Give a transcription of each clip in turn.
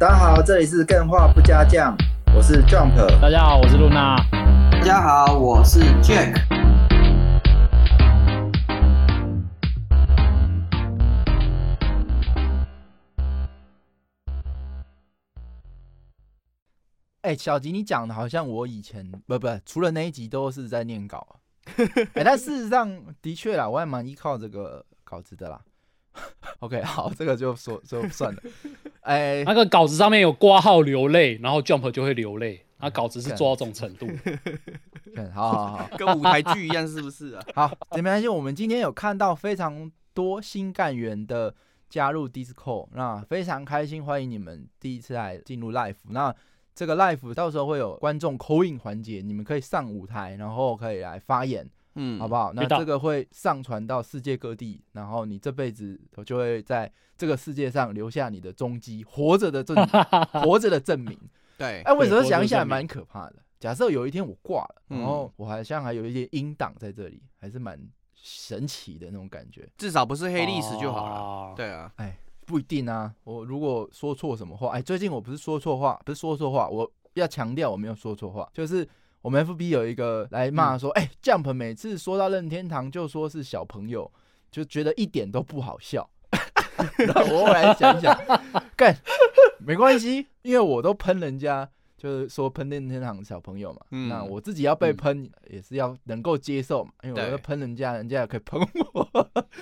大家好，这里是更画不加酱，我是 Jump。大家好，我是露娜。大家好，我是 Jack。哎、小吉，你讲的好像我以前不不，除了那一集都是在念稿啊。哎、但事实上的确啦，我还蛮依靠这个稿子的啦。OK，好，这个就说就算了。哎、那个稿子上面有挂号流泪，然后 Jump 就会流泪。那稿子是做到这种程度，看 好好好跟舞台剧一样，是不是啊？好，没关系。我们今天有看到非常多新干员的加入 Discord，那非常开心，欢迎你们第一次来进入 Live。那这个 Live 到时候会有观众口音环节，你们可以上舞台，然后可以来发言。嗯，好不好？那这个会上传到世界各地，然后你这辈子就会在这个世界上留下你的踪迹，活着的证，活着的证明。对哎，，为什么想一下蛮可怕的？假设有一天我挂了，嗯然后我好像还有一些音档在这里，还是蛮神奇的那种感觉。至少不是黑历史就好了。了。对啊，哎不一定啊，我如果说错什么话，哎，最近我不是说错话，不是说错话，我要强调我没有说错话，就是我们 FB 有一个来骂说，哎、j u m p 每次说到任天堂就说是小朋友，就觉得一点都不好笑。然后我后来想一想，干没关系，因为我都喷人家，就是说喷任天堂小朋友嘛，嗯那我自己要被喷也是要能够接受嘛，因为我要喷人家，人家也可以喷我，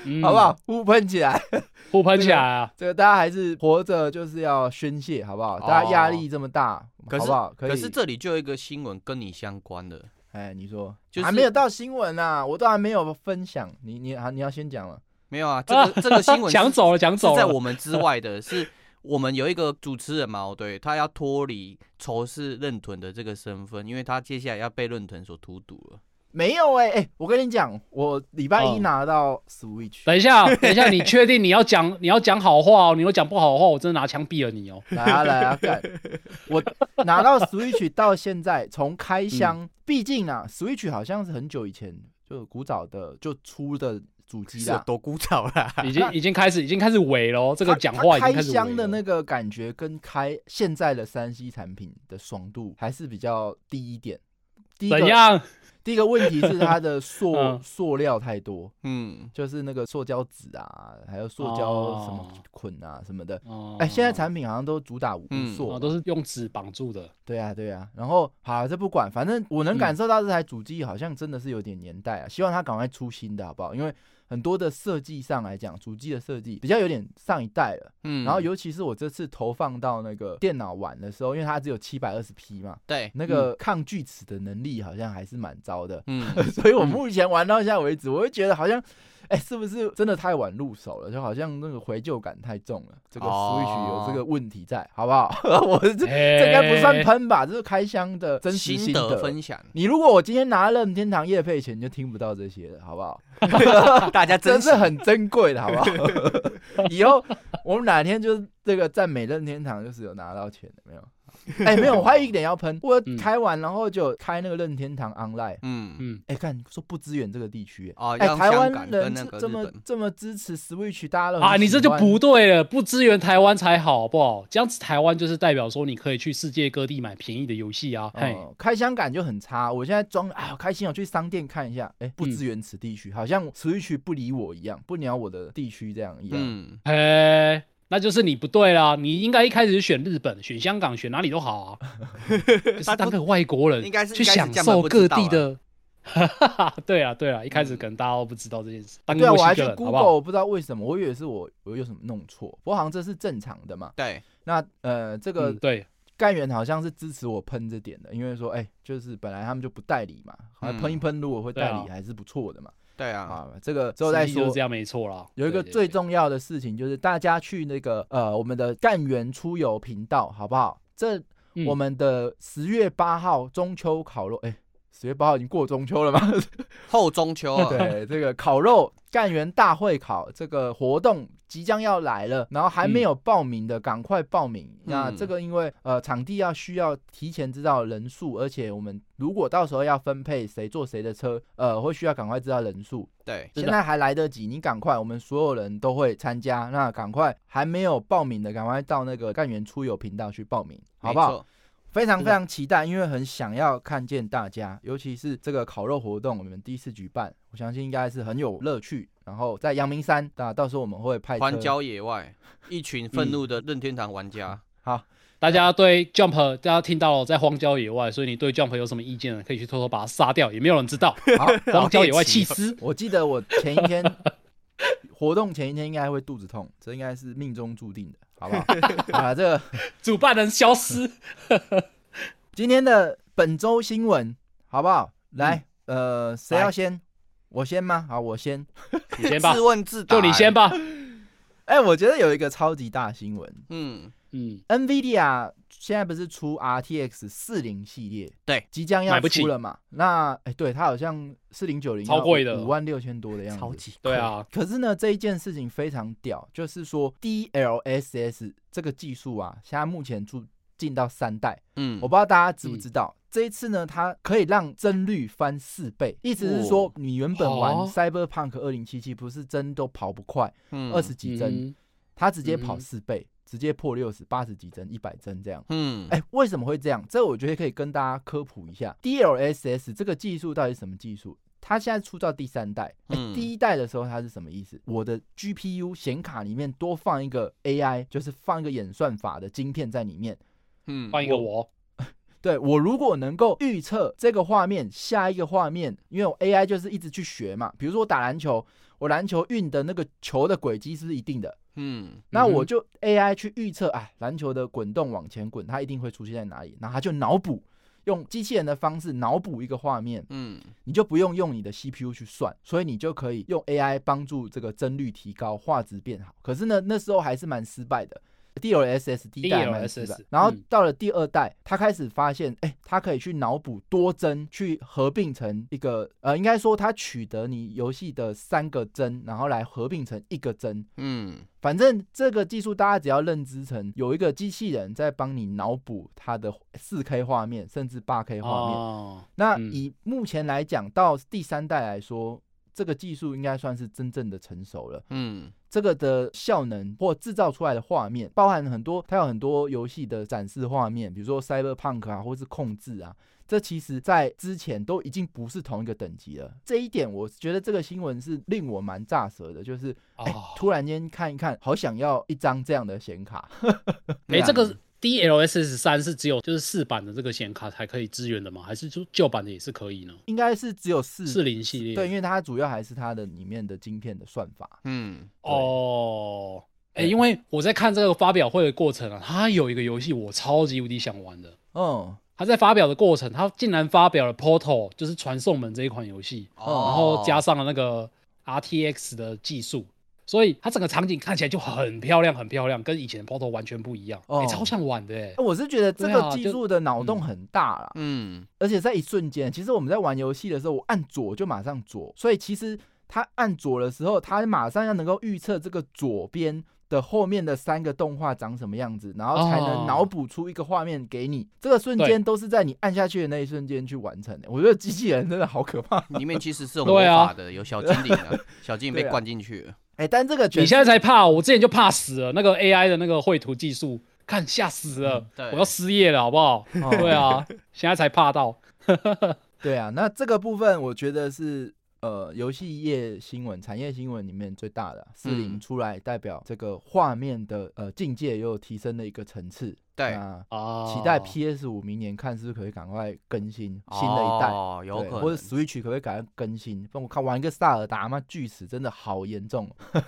嗯好不好？？互喷起来。互喷起来啊！这个大家还是活着就是要宣泄，好不好？大家压力这么大，可好不好？可以。可是这里就有一个新闻跟你相关的，哎，你说，就是还没有到新闻啊，我都还没有分享。你你啊，你要先讲了。没有啊？这个这个新闻 是讲走了，讲走了。在我们之外的，是我们有一个主持人嘛，哦对他要脱离仇视认屯的这个身份，因为他接下来要被认屯所荼毒了。没有哎、哎、我跟你讲，我礼拜一哦拿到 Switch，、等一下，等一下，你确定你要讲你要讲好话哦？你要讲不好的话，我真的拿枪毙了你哦！来啊来啊干！我拿到 Switch 到现在，从开箱，毕竟啊，Switch 好像是很久以前就古早的就出的主机啦。多古早啦？已经已经开始已经开始萎了哦，这个它讲话开经开始伪箱的那个感觉跟开现在的三 C 产品的爽度还是比较低一点。第一个怎样？第一个问题是它的塑 嗯塑料太多，嗯，就是那个塑胶纸啊，还有塑胶什么哦捆啊什么的。哦哎，现在产品好像都主打无嗯塑都是用纸绑住的。对啊，对啊。然后好了，这不管，反正我能嗯感受到这台主机好像真的是有点年代啊，希望它赶快出新的好不好？因为很多的设计上来讲，主机的设计比较有点上一代了。嗯然后尤其是我这次投放到那个电脑玩的时候，因为它只有七百二十 P 嘛，对，那个抗锯齿的能力好像还是蛮糟的。嗯，所以我目前玩到现在为止，我会觉得好像，哎、是不是真的太晚入手了？就好像那个怀旧感太重了。这个哦 Switch 有这个问题在，好不好？我这这这应该不算喷吧？这是开箱的真实心心得分享，你如果我今天拿任天堂夜配钱，你就听不到这些了，好不好？大家真真是很珍贵的，好不好？以后我们哪天就是这个赞美任天堂，就是有拿到钱的，没有？哎、没有，我还有一点要喷，我嗯。开完然后就开那个任天堂 Online，嗯，嗯，哎、看说不支援这个地区、哦，哎、台湾人那这这么这么支持 Switch，大家都啊，你这就不对了，不支援台湾才好，好不好？这样子台湾就是代表说你可以去世界各地买便宜的游戏啊。嘿，哦，开箱感就很差。我现在装啊，好开心我，去商店看一下，哎、不嗯。支援此地区，好像 Switch 不理我一样，不鸟我的地区这样一样。嗯，嘿，那就是你不对啦，你应该一开始就选日本、选香港、选哪里都好啊，就是当个外国人应该是去享受各地的。对啊，对啊，一开始可能大家都不知道这件事。当对啊，我还去个墨西哥人，好 Google，不好？我不知道为什么，我以为是我我有什么弄错，不过好像这是正常的嘛。对，那呃，这个嗯，对，干员好像是支持我喷这点的，因为说，哎、就是本来他们就不代理嘛，好像嗯喷一喷，如果会代理还是不错的嘛。对啊，啊，这个之后再说就是。这样没错啦。有一个最重要的事情，就是大家去那个呃我们的干员出游频道，好不好？这嗯我们的十月八号中秋烤肉，哎、十月八号已经过中秋了吗？后中秋啊，对，这个烤肉干员大会烤这个活动即将要来了，然后还没有报名的，赶快报名。那嗯这个因为呃场地要需要提前知道人数，而且我们如果到时候要分配谁坐谁的车，呃，会需要赶快知道人数。对，现在还来得及，你赶快，我们所有人都会参加。那赶快还没有报名的，赶快到那个干员出游频道去报名，好不好？非常非常期待，因为很想要看见大家，尤其是这个烤肉活动，我们第一次举办，我相信应该是很有乐趣。然后在阳明山，那到时候我们会派车荒郊野外，一群愤怒的任天堂玩家，好，大家对 Jump，大家听到了在荒郊野外，所以你对 Jump 有什么意见呢？可以去偷偷把它杀掉，也没有人知道。好，荒郊野外弃好尸，我记得我前一天 活动前一天应该会肚子痛，这应该是命中注定的，好不好？好了，这个 主办人消失。今天的本周新闻，好不好？来，呃，谁要先？我先吗？好，我先。你先吧自，问自答，就你先。吧。哎、我觉得有一个超级大新闻嗯，嗯，，NVIDIA 现在不是出 RTX 四零系列，对，即将要出了嘛？那哎、对，它好像四零九零超贵的。五万六千多的样子，超级对啊，可是呢，这一件事情非常屌，就是说 DLSS 这个技术啊，现在目前出进到三代，嗯，我不知道大家知不知道，这一次呢，它可以让帧率翻四倍，意思是说，你原本玩哦。Cyberpunk 二零七七不是帧都跑不快，嗯二十几帧，嗯。它直接跑嗯。四倍，直接破六十、八十几帧、一百帧这样。嗯，哎、为什么会这样？这我觉得可以跟大家科普一下，DLSS 这个技术到底是什么技术？它现在出到第三代，第一代的时候它是什么意思？我的 GPU 显卡里面多放一个 AI，就是放一个演算法的晶片在里面。嗯，放一个我，对我如果能够预测这个画面下一个画面，因为我 AI 就是一直去学嘛，比如说我打篮球，我篮球运的那个球的轨迹是不是一定的？嗯，那我就 AI 去预测，哎，篮球的滚动往前滚，它一定会出现在哪里，然后它就脑补，用机器人的方式脑补一个画面，嗯，你就不用用你的 CPU 去算，所以你就可以用 AI 帮助这个帧率提高，画质变好。可是呢，那时候还是蛮失败的。DLSS 第一代还蛮失败 DLSS 然后嗯。到了第二代，他开始发现，哎、它可以去脑补多帧，去合并成一个，呃，应该说他取得你游戏的三个帧，然后来合并成一个帧，嗯，反正这个技术，大家只要认知成有一个机器人在帮你脑补它的四 K 画面，甚至八 K 画面。哦，那嗯。以目前来讲，到第三代来说，这个技术应该算是真正的成熟了。嗯，这个的效能或制造出来的画面，包含很多，它有很多游戏的展示画面，比如说 Cyberpunk 啊，或是控制啊。这其实，在之前都已经不是同一个等级了。这一点，我觉得这个新闻是令我蛮炸舌的，就是突然间看一看，好想要一张这样的显卡。哎，对啊这个 DLSS 三是只有就是四版的这个显卡才可以支援的吗？还是就旧版的也是可以呢？应该是只有四四零系列对，因为它主要还是它的里面的晶片的算法。嗯，哦，哎、对因为我在看这个发表会的过程啊，它有一个游戏我超级无敌想玩的。嗯，它在发表的过程，它竟然发表了 Portal，就是传送门这一款游戏，哦然后加上了那个 RTX 的技术，所以它整个场景看起来就很漂亮，很漂亮，跟以前的 Portal 完全不一样，哎、哦超像玩的哎。我是觉得这个技术的脑洞很大啦。嗯，而且在一瞬间，其实我们在玩游戏的时候，我按左就马上左，所以其实他按左的时候，他马上要能够预测这个左边的后面的三个动画长什么样子，然后才能哦脑补出一个画面给你。这个瞬间都是在你按下去的那一瞬间去完成的。我觉得机器人真的好可怕。里面其实是有魔法的，有小精灵啊，小精灵被灌进去了。哎、但这个全你现在才怕，我之前就怕死了。那个 AI 的那个绘图技术，看吓死了，对我要失业了，好不好？哦对啊，现在才怕到。对啊，那这个部分我觉得是呃游戏业新闻、产业新闻里面最大的啊四零嗯出来代表这个画面的呃境界又提升了一个层次。对，那啊，期待 PS 五明年看是不是可以赶快更新新的一代，哦，有可能，或者 Switch 可不可以赶快更新？不然我看玩一个萨尔达嘛巨死，真的好严重哦。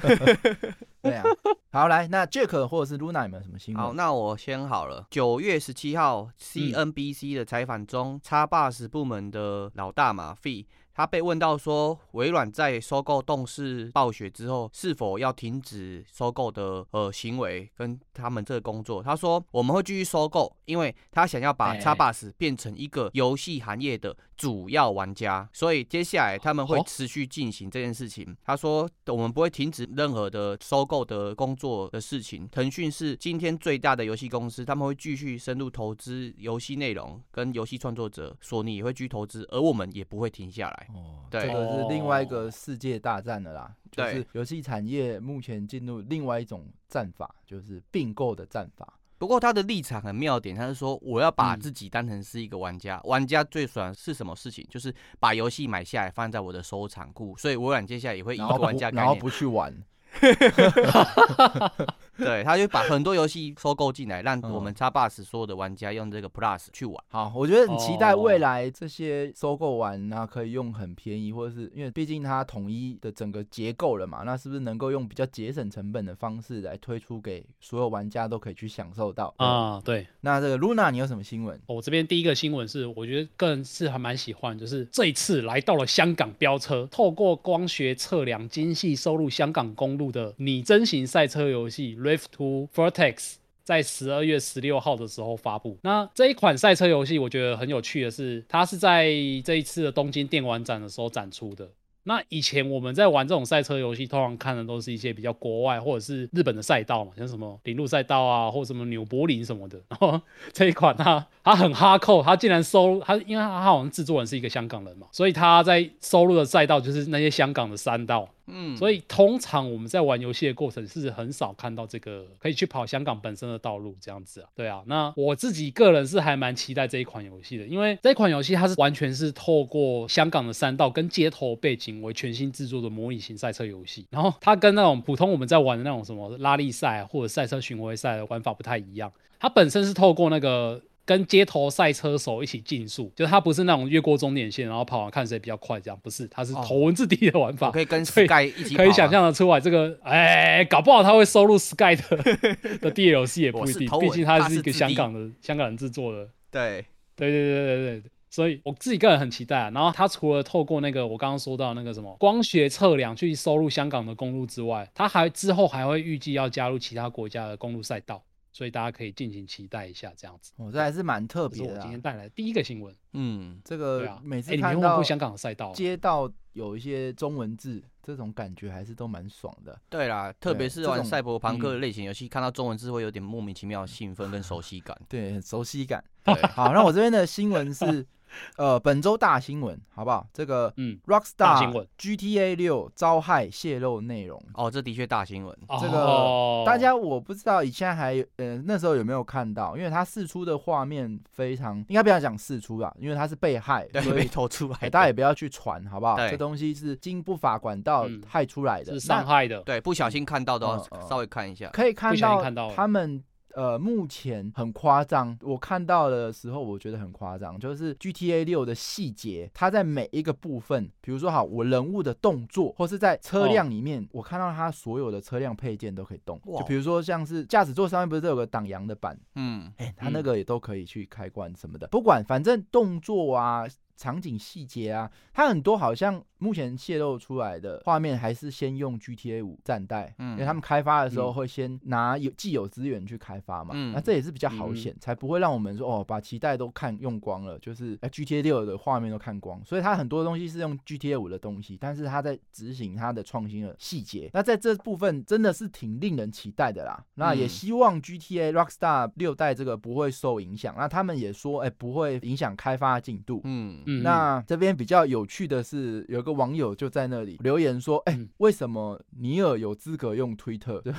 对啊，好来，那 Jack 或者是 Luna 有没有什么新闻？好，那我先好了。九月十七号，CNBC 的采访中，x 八十部门的老大马费，他被问到说，微软在收购动视暴雪之后，是否要停止收购的呃行为跟他们这个工作？他说我们会继续收购，因为他想要把哎 Xbox 变成一个游戏行业的主要玩家，所以接下来他们会哦持续进行这件事情。他说我们不会停止任何的收购的工作的事情。腾讯是今天最大的游戏公司，他们会继续深入投资游戏内容跟游戏创作者，索尼也会继续投资，而我们也不会停下来。哦，对这个是另外一个世界大战了啦。就是游戏产业目前进入另外一种战法，就是并购的战法。不过他的立场很妙点，他是说我要把嗯自己当成是一个玩家，玩家最喜欢是什么事情？就是把游戏买下来放在我的收藏库，所以微软接下来也会以玩家概然后念，不去玩，对，他就把很多游戏收购进来，让嗯我们 Xbox 所有的玩家用这个 Plus 去玩。好，我觉得很期待哦未来这些收购完，那可以用很便宜，或者是因为毕竟它统一的整个结构了嘛，那是不是能够用比较节省成本的方式来推出给所有玩家都可以去享受到？啊，啊，对。那这个 Luna 你有什么新闻？我这边第一个新闻是，我觉得个人是还蛮喜欢，就是这一次来到了香港飙车，透过光学测量精细收录香港公路的拟真型赛车游戏 Rift to Vertex。在十二月十六号的时候发布。那这一款赛车游戏，我觉得很有趣的是，它是在这一次的东京电玩展的时候展出的。那以前我们在玩这种赛车游戏，通常看的都是一些比较国外或者是日本的赛道嘛，像什么铃鹿赛道啊，或什么纽柏林什么的。然后这一款它它很哈扣，它竟然收它，因为它好像制作人是一个香港人嘛，所以他在收录的赛道就是那些香港的山道。嗯，所以通常我们在玩游戏的过程是很少看到这个可以去跑香港本身的道路这样子啊。对啊，那我自己个人是还蛮期待这一款游戏的，因为这款游戏它是完全是透过香港的山道跟街头背景为全新制作的模拟型赛车游戏，然后它跟那种普通我们在玩的那种什么拉力赛或者赛车巡回赛的玩法不太一样，它本身是透过那个。跟街头赛车手一起竞速，就是他不是那种越过终点线然后跑完看谁比较快这样，不是，他是哦头文字 D 的玩法。我可以跟 Sky 一起啊，可以想象的出来，这个哎，搞不好他会收录 Sky 的 的 DLC 也不一定毕竟他是一个香港的香港人制作的。对，对对对对对对，所以我自己个人很期待啊。然后他除了透过那个我刚刚说到那个什么光学测量去收录香港的公路之外，他还之后还会预计要加入其他国家的公路赛道，所以大家可以尽情期待一下这样子。哦，这还是蛮特别的、啊我今天。带来的第一个新闻。嗯，这个每次看到香港的赛道啊？街道有一些中文字，这种感觉还是都蛮爽的。对啦，特别是玩赛博朋克嗯类型游戏，看到中文字会有点莫名其妙的兴奋跟熟悉感。对，很熟悉感。对，好，那我这边的新闻是，呃，本周大新闻，好不好？这个嗯，大新 Rockstar GTA 六遭害泄露内容，哦，这的确大新闻。这哦个大家我不知道以前还有呃那时候有没有看到，因为它释出的画面非常，应该不要讲释出啦，因为他是被害，对，被所以。投出来大家也不要去传，好不好？对这东西是经不法管道嗯害出来的，是伤害的。对，不小心看到的话嗯嗯稍微看一下。可以看不小心到看到他们呃，目前很夸张。我看到的时候，我觉得很夸张，就是 GTA 六的细节，它在每一个部分，比如说好，我人物的动作，或是在车辆里面，我看到它所有的车辆配件都可以动。就比如说像是驾驶座上面不是都有个挡阳的板，嗯，哎、它那嗯个也都可以去开关什么的，不管反正动作啊。场景细节啊，它很多好像目前泄露出来的画面还是先用 GTA 五暂代，嗯因为他们开发的时候嗯。会先拿有既有资源去开发嘛，嗯那这也是比较好险，才不会让我们说哦把期待都看用光了，就是哎 GTA 六的画面都看光，所以它很多东西是用 GTA 五的东西，但是它在执行它的创新的细节，那在这部分真的是挺令人期待的啦。那也嗯。希望 GTA Rockstar 六代这个不会受影响，那他们也说哎不会影响开发进度，嗯，嗯，那这边比较有趣的是，有个网友就在那里留言说：“哎、嗯为什么尼尔有资格用推特？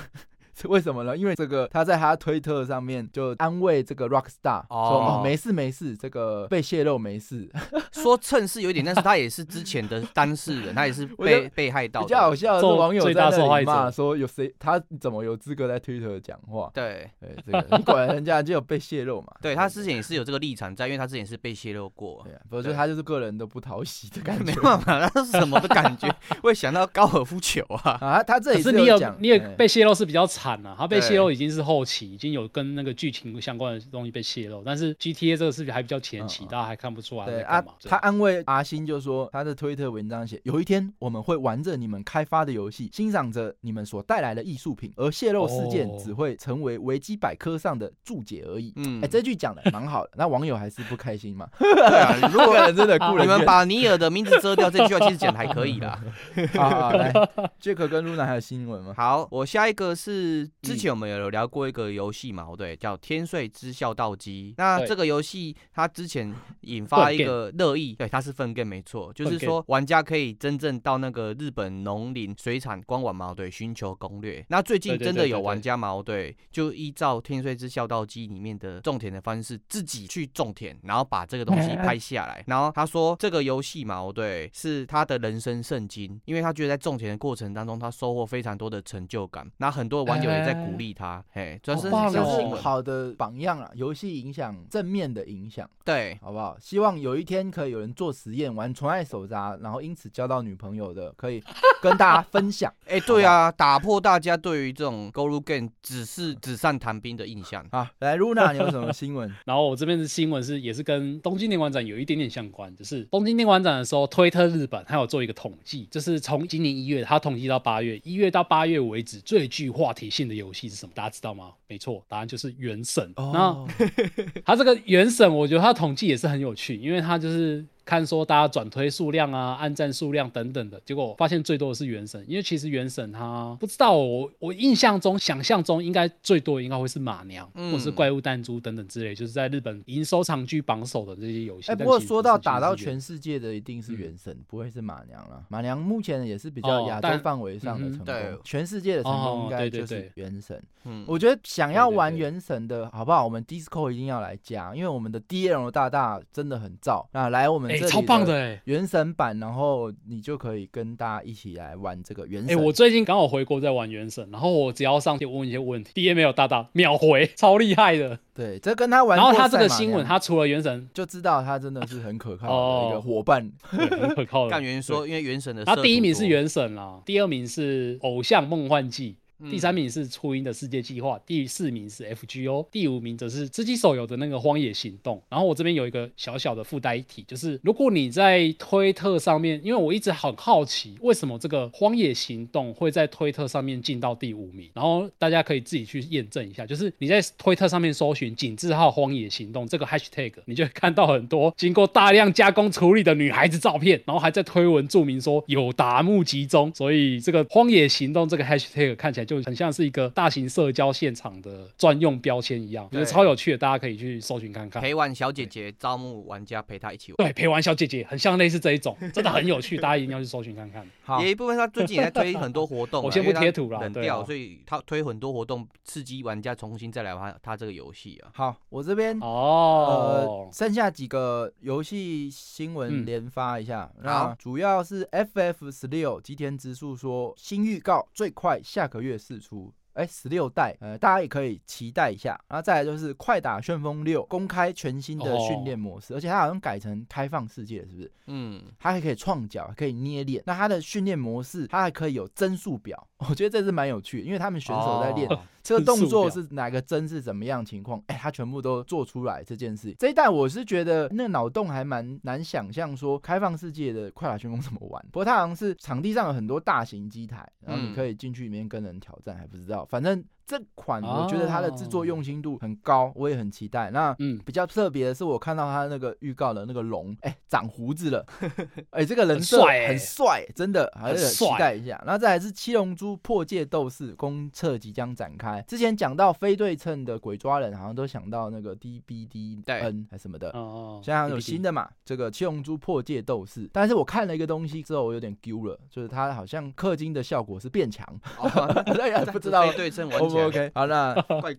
是 为什么呢？因为这个他在他推特上面就安慰这个 Rockstar 说：‘没事没事，这个被泄露没事。说趁势有一点，但是他也是之前的当事人，他也是被被害’到比较好。笑的是，网友最在那里大受害者骂说：‘有谁他怎么有资格在推特讲话对，？’对，这个你管人家就有被泄露嘛？对他之前也是有这个立场在，因为他之前是被泄露过对。啊，不是他就是个人都不讨喜的感没觉。办法，那是什么的感觉？会想到高尔夫球啊。啊，他他这里是你有讲你也哎被泄露是比较惨啊，它被泄露已经是后期，已经有跟那个剧情相关的东西被泄露，但是 GTA 这个视频还比较前期，大家还看不出来对啊在干嘛。，他安慰阿星就说，他的推特文章写，有一天我们会玩着你们开发的游戏，欣赏着你们所带来的艺术品，而泄露事件哦只会成为维基百科上的注解而已。嗯哎、这句讲的蛮好的，那网友还是不开心嘛？对啊，如果 人真的啊雇人你们把尼尔的名字遮掉，这句话其实讲的还可以啦。好好来，Jack 跟 Luna 还有新闻吗？好，我下一个是之嗯前我们有聊过一个游戏嘛，对，叫《天税之孝道机》。那这个游戏它之前引发一个热议，对，它是粪 game 没错，就是说玩家可以真正到那个日本农林水产官网嘛，对，寻求攻略。那最近真的有玩家嘛，对，就依照《天税之孝道机》里面的种田的方式，自己去种田，然后把这个东西 拍下来。然后他说这个游戏嘛，对，是他的人生圣经，因为他觉得在种田的过程当中，他收获非常多的成就感。那很多网友也在鼓励他，嘿，主要是好的榜样啊，游戏影响正面的影响，对。好不好？希望有一天可以有人做实验玩纯爱手札，然后因此交到女朋友的，可以跟大家分享。哎、对啊，打破大家对于这种 Go l u Game 只是纸上谈兵的印象。啊，来 Luna，你有什么新闻？然后我这边的新闻是也是跟东京电玩展有一点点相关，就是东京电玩展的时候，推特日本它有做一个统计，就是从今年一月他统计到八月，一月到八月为止最具话题性的游戏是什么？大家知道吗？没错，答案就是《原神》。那它这个《原神》，我觉得它统计也是很有趣，因为它就是看说大家转推数量啊、按赞数量等等的，结果发现最多的是《原神》，因为其实《原神》它不知道我我印象中、想象中应该最多的应该会是马娘、嗯或是怪物弹珠等等之类，就是在日本营收长居榜首的这些游戏。哎、不过说到打到全世界的，一定是嗯原神，不会是马娘了。马娘目前也是比较哦亚洲范围上的成功，对全世界的成功哦应该就是原神。嗯，我觉得想要玩原神的好不好？我们 Disco 一定要来加，因为我们的 DL 大大真的很燥。那来我们哎、超棒的哎、原神版，然后你就可以跟大家一起来玩这个原神哎、神。我最近刚好回国在玩原神，然后我只要上去问一些问题，D M 有大大秒回，超厉害的。对，这跟他玩然后他。这个新闻，他除了原神，就知道他真的是很可靠的哦一个伙伴。对很可靠的。干员说，因为原神的他第一名是，原神啦，第二名是偶像梦幻祭，嗯第三名是初音的世界计划，第四名是 FGO，第五名则是吃鸡手游的那个荒野行动。然后我这边有一个小小的附带一提，就是如果你在推特上面，因为我一直很好奇，为什么这个荒野行动会在推特上面进到第五名，然后大家可以自己去验证一下，就是你在推特上面搜寻“井字号荒野行动”这个 hashtag，你就会看到很多经过大量加工处理的女孩子照片，然后还在推文注明说有达目集中，所以这个荒野行动这个 hashtag 看起来就很像是一个大型社交现场的专用标签一样，我觉得超有趣的，大家可以去搜寻看看。陪玩小姐姐招募玩家陪她一起玩。对，陪玩小姐姐很像类似这一种，真的很有趣，大家一定要去搜寻看看。好也，一部分他最近也在推很多活动啊，我先不贴图了冷掉，所以他推很多活动，刺激玩家重新再来玩他这个游戏啊。好，我这边哦呃，，剩下几个游戏新闻嗯连发一下。那好主要是 FF 十六吉田直树说新预告最快下个月四处哎，十六代，呃，大家也可以期待一下。然后再来就是《快打旋风六》公开全新的训练模式，而且它好像改成开放世界，是不是？嗯，它还可以创脚，还可以捏脸。那它的训练模式，它还可以有帧数表，我觉得这是蛮有趣的，因为他们选手在练哦这个动作是哪个帧是怎么样情况，哎，他全部都做出来这件事。这一代我是觉得那脑洞还蛮难想象，说开放世界的快打旋风怎么玩。不过它好像是场地上有很多大型机台，然后你嗯可以进去里面跟人挑战，还不知道。反正这款哦我觉得它的制作用心度很高，我也很期待。那嗯，比较特别的是，我看到它那个预告的那个龙，哎、长胡子了，哎、这个人设很帅欸很帅，真的，还是很期待一下。然后再来是七龙珠破界斗士公测即将展开。之前讲到非对称的鬼抓人，好像都想到那个 DBDN 还什么的。哦，现在有新的嘛？这个七龙珠破界斗士，但是我看了一个东西之后，我有点丢了，就是它好像氪金的效果是变强，不知道非对称玩 OK？好，那。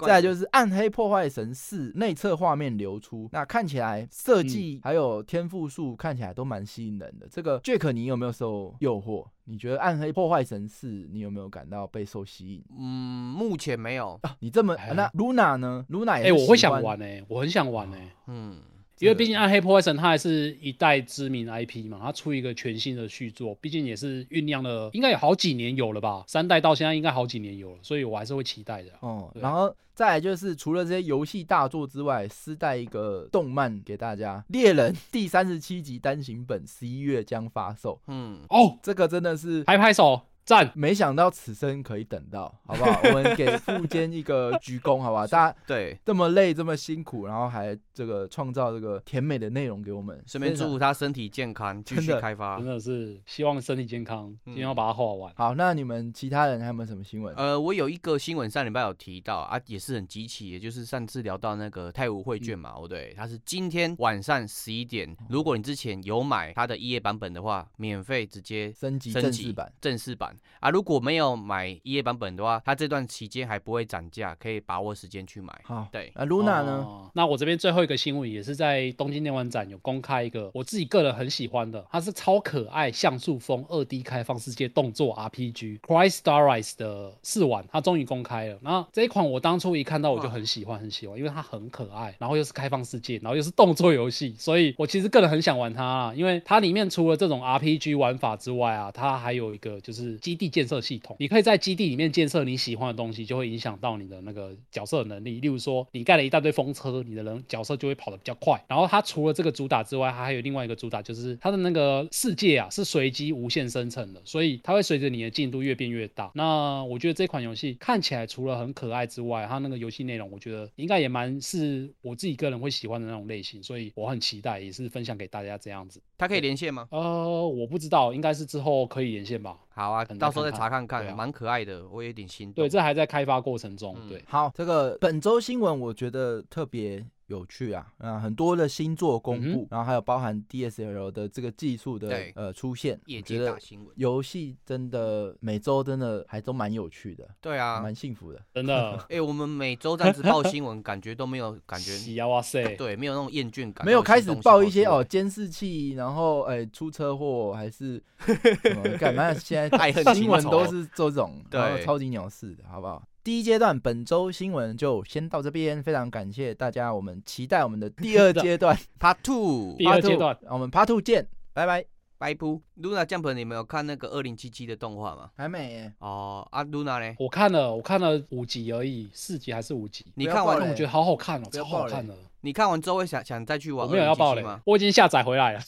再就是《暗黑破坏神四》内测画面流出，那看起来设计还有天赋数看起来都蛮吸引人的。这个 Jack，你有没有受诱惑？你觉得《暗黑破坏神四》你有没有感到备受吸引嗯，目前没有。你这么、那 Luna 呢？Luna 哎、我会想玩呢、我很想玩呢、嗯，因为毕竟《暗黑破坏神》它还是一代知名 IP 嘛，它出一个全新的续作，毕竟也是酝酿了，应该有好几年有了吧？三代到现在应该好几年有了，所以我还是会期待的。哦，对然后再来就是除了这些游戏大作之外，私带一个动漫给大家，《猎人》第三十七集单行本十一月将发售，嗯，哦，这个真的是拍拍手，赞！没想到此生可以等到，好不好？我们给富坚一个鞠躬，好不好？大家对，这么累，这么辛苦，然后还这个创造这个甜美的内容给我们，顺便祝福他身体健康，继续开发真。的是希望身体健康，嗯今天要把它画完。好。那你们其他人还有没有什么新闻？呃，我有一个新闻上礼拜有提到啊，也是很激气，也就是上次聊到那个泰晤会卷嘛，哦对，它是今天晚上十一点，如果你之前有买它的一页版本的话，免费直接升级升级正式版，正式版啊，如果没有买一页版本的话，它这段期间还不会涨价，可以把握时间去买。好。对，啊 Luna 呢？哦那我这边最后一个新闻也是在东京电玩展有公开一个我自己个人很喜欢的，它是超可爱像素风二 D 开放世界动作 RPG《Cry Starrise》的试玩，它终于公开了。那这一款我当初一看到我就很喜欢很喜欢，因为它很可爱，然后又是开放世界，然后又是动作游戏，所以我其实个人很想玩它啊，因为它里面除了这种 RPG 玩法之外啊，它还有一个就是基地建设系统，你可以在基地里面建设你喜欢的东西，就会影响到你的那个角色能力。例如说，你盖了一大堆风车，你的人角色就会跑得比较快。然后它除了这个主打之外，它还有另外一个主打，就是它的那个世界啊是随机无限生成的，所以它会随着你的进度越变越大。那我觉得这款游戏看起来除了很可爱之外，它那个游戏内容我觉得应该也蛮是我自己个人会喜欢的那种类型，所以我很期待，也是分享给大家这样子。它可以连线吗？呃，我不知道，应该是之后可以连线吧？好啊，到时候再查看看，蛮可爱的，我有点心动。对，这还在开发过程中。嗯对，好，这个本周新闻我觉得特别有趣啊，啊，很多的新作公布，嗯然后还有包含 DSL 的这个技术的呃出现，业界我觉得大新闻。游戏真的每周真的还都蛮有趣的，对啊，蛮幸福的。真的 哎、我们每周这样子报新闻，感觉都没有感觉，喜啊哇塞！对，没有那种厌倦感。没有开始报一些哦监视器，然后哎出车祸还是什么干嘛？现在新闻都是这种，对然后超级鸟事的，好不好？第一阶段本周新闻就先到这边，非常感谢大家，我们期待我们的第二 阶段 Part Two，第二阶段我们 Part Two 见，拜拜。拜布。Luna Jump，你们有看那个二零七七的动画吗？还没耶，哦，啊，Luna 呢？我看了，我看了五集而已，四集还是五集？你看完我觉得好好看哦，超好看的。你看完之后会想想再去玩我没有要爆2077雷吗？，我已经下载回来了。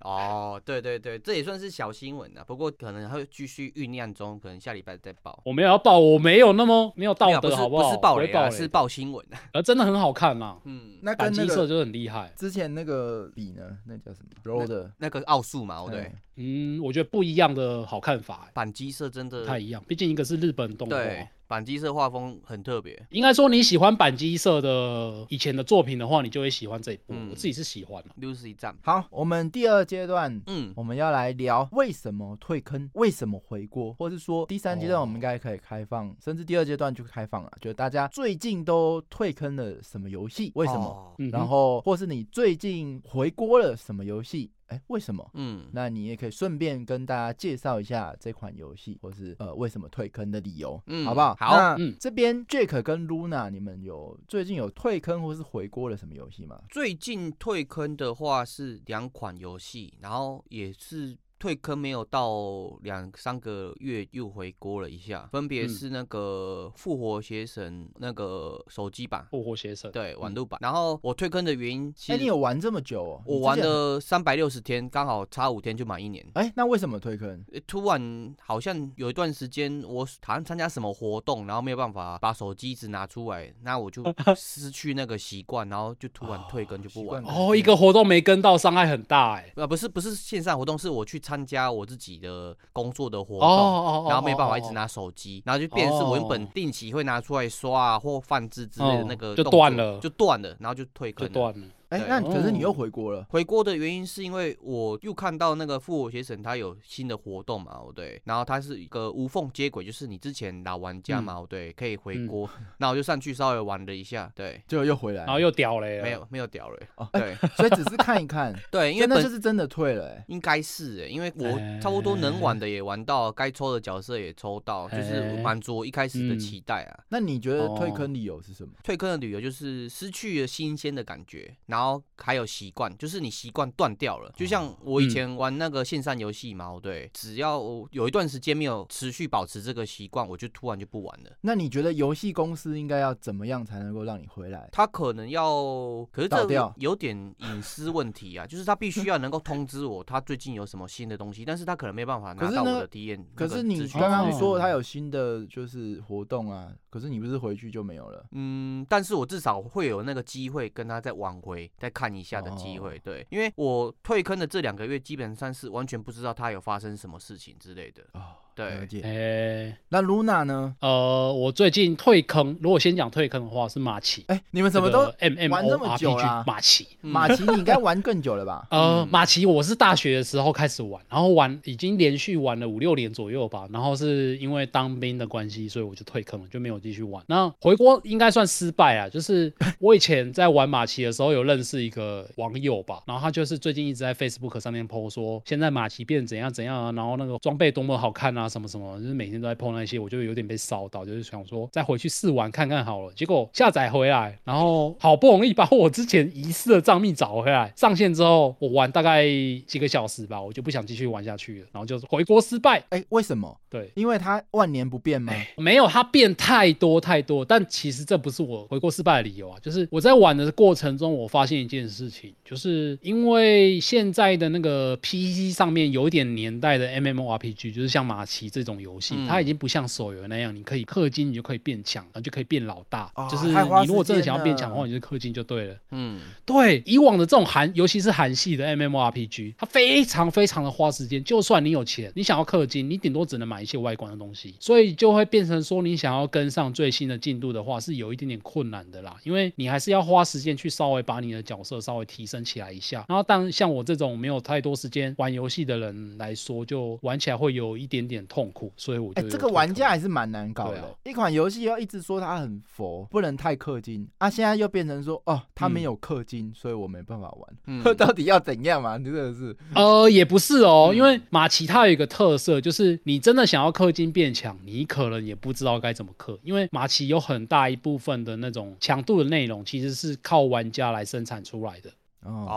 哦，对对对，这也算是小新闻了，不过可能会继续酝酿中，可能下礼拜再报。我没有要爆，我没有那么没有道德，好不是好好？不是爆雷是爆新闻。呃，真的很好看啦，嗯，那跟那个反击色就很厉害。之前那个比呢，那叫什么 roll 的，那个奥数嘛，我对哎，嗯，我觉得不一样的好看法，反机社真的不太一样。毕竟一个是日本动画，对，板机社画风很特别。应该说你喜欢板机社的以前的作品的话，你就会喜欢这一部。嗯我自己是喜欢的。Lucy 站，好，我们第二阶段嗯，我们要来聊为什么退坑，为什么回锅，或是说第三阶段哦我们应该可以开放，甚至第二阶段就开放了，就是大家最近都退坑了什么游戏，为什么？然后或是你最近回锅了什么游戏？哎，为什么？嗯，那你也可以顺便跟大家介绍一下这款游戏，或是呃为什么退坑的理由，嗯好不好？好那嗯这边 Jack 跟 Luna，你们有最近有退坑或是回锅了什么游戏吗？最近退坑的话是两款游戏，然后也是退坑没有到两三个月又回锅了一下，分别嗯是那个复活邪神那个手机版，复活邪神，对，网络版。然后我退坑的原因，其哎，实你有玩这么久哦？我玩了三百六十天，刚好差五天就满一年。哎，那为什么退坑？突然好像有一段时间，我好像参加什么活动，然后没有办法把手机一直拿出来，那我就 失去那个习惯，然后就突然退坑就不玩了。哦，一个活动没跟到，伤害很大哎。呃，不是不是线上活动，是我去参加我自己的工作的活哦动。哦哦，然后没办法一直哦，拿手机，然后就变成是我原本哦定期会拿出来刷啊或放置之类的哦那个就断了就断了，然后就退坑了。就断了。哎，对那可是你又哦。回国了，回国的原因是因为我又看到那个复活邪神它有新的活动嘛，对，然后它是一个无缝接轨，就是你之前老玩家嘛，对，可以回嗯。国，那我就上去稍微玩了一下，对，就又回来，然后又屌雷了，没有没有屌了，哦对。所以只是看一看，对，因为真的本就是真的退了，哎，应该是哎，因为我差不多能玩的也玩到，该抽的角色也抽到，就是哎。满足我一开始的嗯。期待啊。那你觉得退哦。坑理由是什么？退坑的理由就是失去了新鲜的感觉，然后还有习惯，就是你习惯断掉了。就像我以前玩那个线上游戏嘛，对，只要有一段时间没有持续保持这个习惯，我就突然就不玩了。那你觉得游戏公司应该要怎么样才能够让你回来？他可能要，可是这有点隐私问题啊，就是他必须要能够通知我他最近有什么新的东西，但是他可能没办法拿到我的体验。可是你刚刚说他有新的就是活动啊，可是你不是回去就没有了？嗯，但是我至少会有那个机会跟他再挽回、再看一下的机会，哦对，因为我退坑的这两个月基本上是完全不知道他有发生什么事情之类的。哦，对了解。哎、那 Luna 呢？呃，我最近退坑，如果先讲退坑的话，是马奇。哎，你们怎么都 M M 玩这么久 G 马奇。嗯 马奇，你应该玩更久了吧？呃，嗯马奇我是大学的时候开始玩，然后玩已经连续玩了五六年左右吧，然后是因为当兵的关系，所以我就退坑了，就没有继续玩。那回国应该算失败啊，就是我以前在玩马奇的时候有认识一个网友吧，然后他就是最近一直在 Facebook 上面 po 说现在马奇变怎样怎样啊，然后那个装备多么好看啊，什么什么，就是每天都在 po 那些，我就有点被烧到，就是想说再回去试玩看看好了。结果下载回来，然后好不容易把我之前遗失的账密找回来，上线之后我玩大概几个小时吧，我就不想继续玩下去了，然后就是回国失败。哎，为什么？对，因为它万年不变吗？没有，它变太多太多，但其实这不是我回国失败的理由啊。就是我在玩的过程中，我发现一件事情，就是因为现在的那个 PC 上面有一点年代的 MMORPG，就是像马奇这种游戏，嗯它已经不像手游那样，你可以氪金，你就可以变强，然后就可以变老大。哦就是太花你如果真的间想要变强的话，了你就氪金就对了。嗯，对，以往的这种韩，尤其是韩系的 MMORPG，它非常非常的花时间。就算你有钱，你想要氪金，你顶多只能买一些外观的东西，所以就会变成说，你想要跟上最新的进度的话，是有一点点困难的啦。因为你还是要花时间去稍微把你的角色稍微提升起来一下。然后，但像我这种没有太多时间玩游戏的人来说，就玩起来会有一点点痛苦。所以我就哎，这个玩家还是蛮难搞的啊。一款游戏要一直说它很佛，不能太氪金啊，现在又变成说哦，它没有氪金，所以我没办法玩。嗯 到底要怎样嘛？真的是呃，也不是哦，嗯因为马奇它有一个特色，就是你真的想要氪金变强，你可能也不知道该怎么氪，因为马奇有很大一部分的那种强度的内容其实是靠玩家来生产出来的。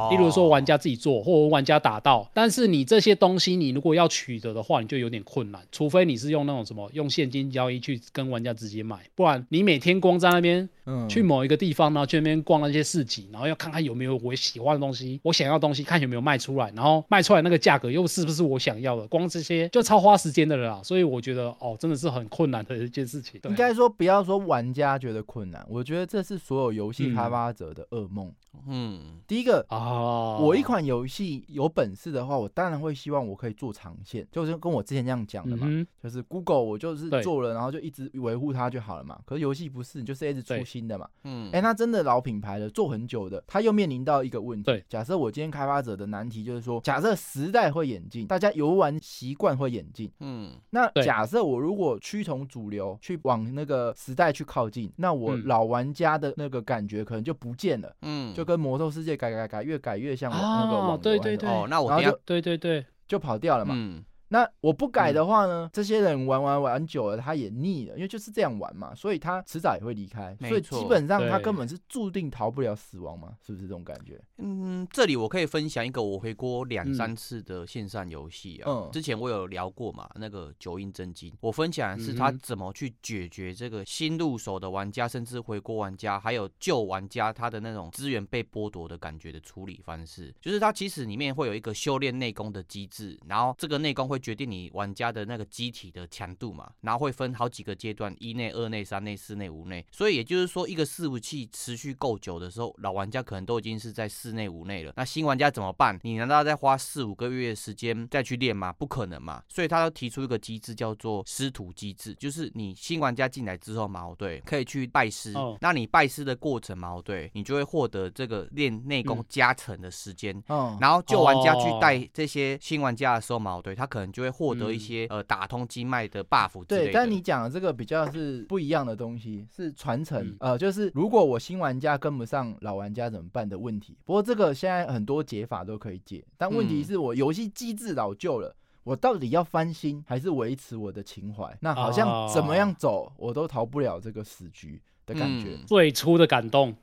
例如说玩家自己做，或玩家打到，但是你这些东西你如果要取得的话，你就有点困难，除非你是用那种什么用现金交易去跟玩家直接买，不然你每天光在那边嗯去某一个地方，然后去那边逛那些市集，然后要看看有没有我喜欢的东西，我想要的东西，看有没有卖出来，然后卖出来那个价格又是不是我想要的，光这些就超花时间的了啦。所以我觉得哦，真的是很困难的一件事情。啊应该说不要说玩家觉得困难，我觉得这是所有游戏嗯开发者的噩梦。嗯，第一个，啊，我一款游戏有本事的话，我当然会希望我可以做长线，就是跟我之前这样讲的嘛，嗯就是 Google 我就是做了，然后就一直维护它就好了嘛。可是游戏不是，你就是一直出对新的嘛。嗯，哎、那真的老品牌了，做很久的，它又面临到一个问题。对，假设我今天开发者的难题就是说，假设时代会演进，大家游玩习惯会演进，嗯，那假设我如果趋同主流，去往那个时代去靠近，那我嗯。老玩家的那个感觉可能就不见了，嗯，就跟魔兽世界改改改越改越像网那个网游哦对对对。哦，那我然后等下，对对对，就跑掉了嘛。嗯，那我不改的话呢，这些人玩玩玩久了，他也腻了，因为就是这样玩嘛，所以他迟早也会离开，所以基本上他根本是注定逃不了死亡嘛，是不是这种感觉？嗯，这里我可以分享一个我回国两嗯。三次的线上游戏啊。嗯。之前我有聊过嘛，那个九阴真经，我分享的是他怎么去解决这个新入手的玩家，甚至回国玩家，还有旧玩家他的那种资源被剥夺的感觉的处理方式。就是他其实里面会有一个修炼内功的机制，然后这个内功会决定你玩家的那个机体的强度嘛，然后会分好几个阶段，一内、二内、三内、四内、五内。所以也就是说，一个伺服器持续够久的时候，老玩家可能都已经是在四内、五内了。那新玩家怎么办？你难道要再花四五个月的时间再去练吗？不可能嘛。所以他要提出一个机制，叫做师徒机制，就是你新玩家进来之后嘛，哦对，可以去拜师。哦那你拜师的过程嘛，哦对，你就会获得这个练内功嗯加成的时间。嗯，然后旧玩家去哦带这些新玩家的时候嘛，哦对他可能就会获得一嗯些、呃打通经脉的 buff 之类的。对，但你讲的这个比较是不一样的东西，是传承。嗯呃，就是如果我新玩家跟不上老玩家怎么办的问题。不过这个现在很多解法都可以解，但问题嗯是我游戏机制老旧了。我到底要翻新还是维持我的情怀？那好像怎么样走，我都逃不了这个死局的感觉。嗯最初的感动，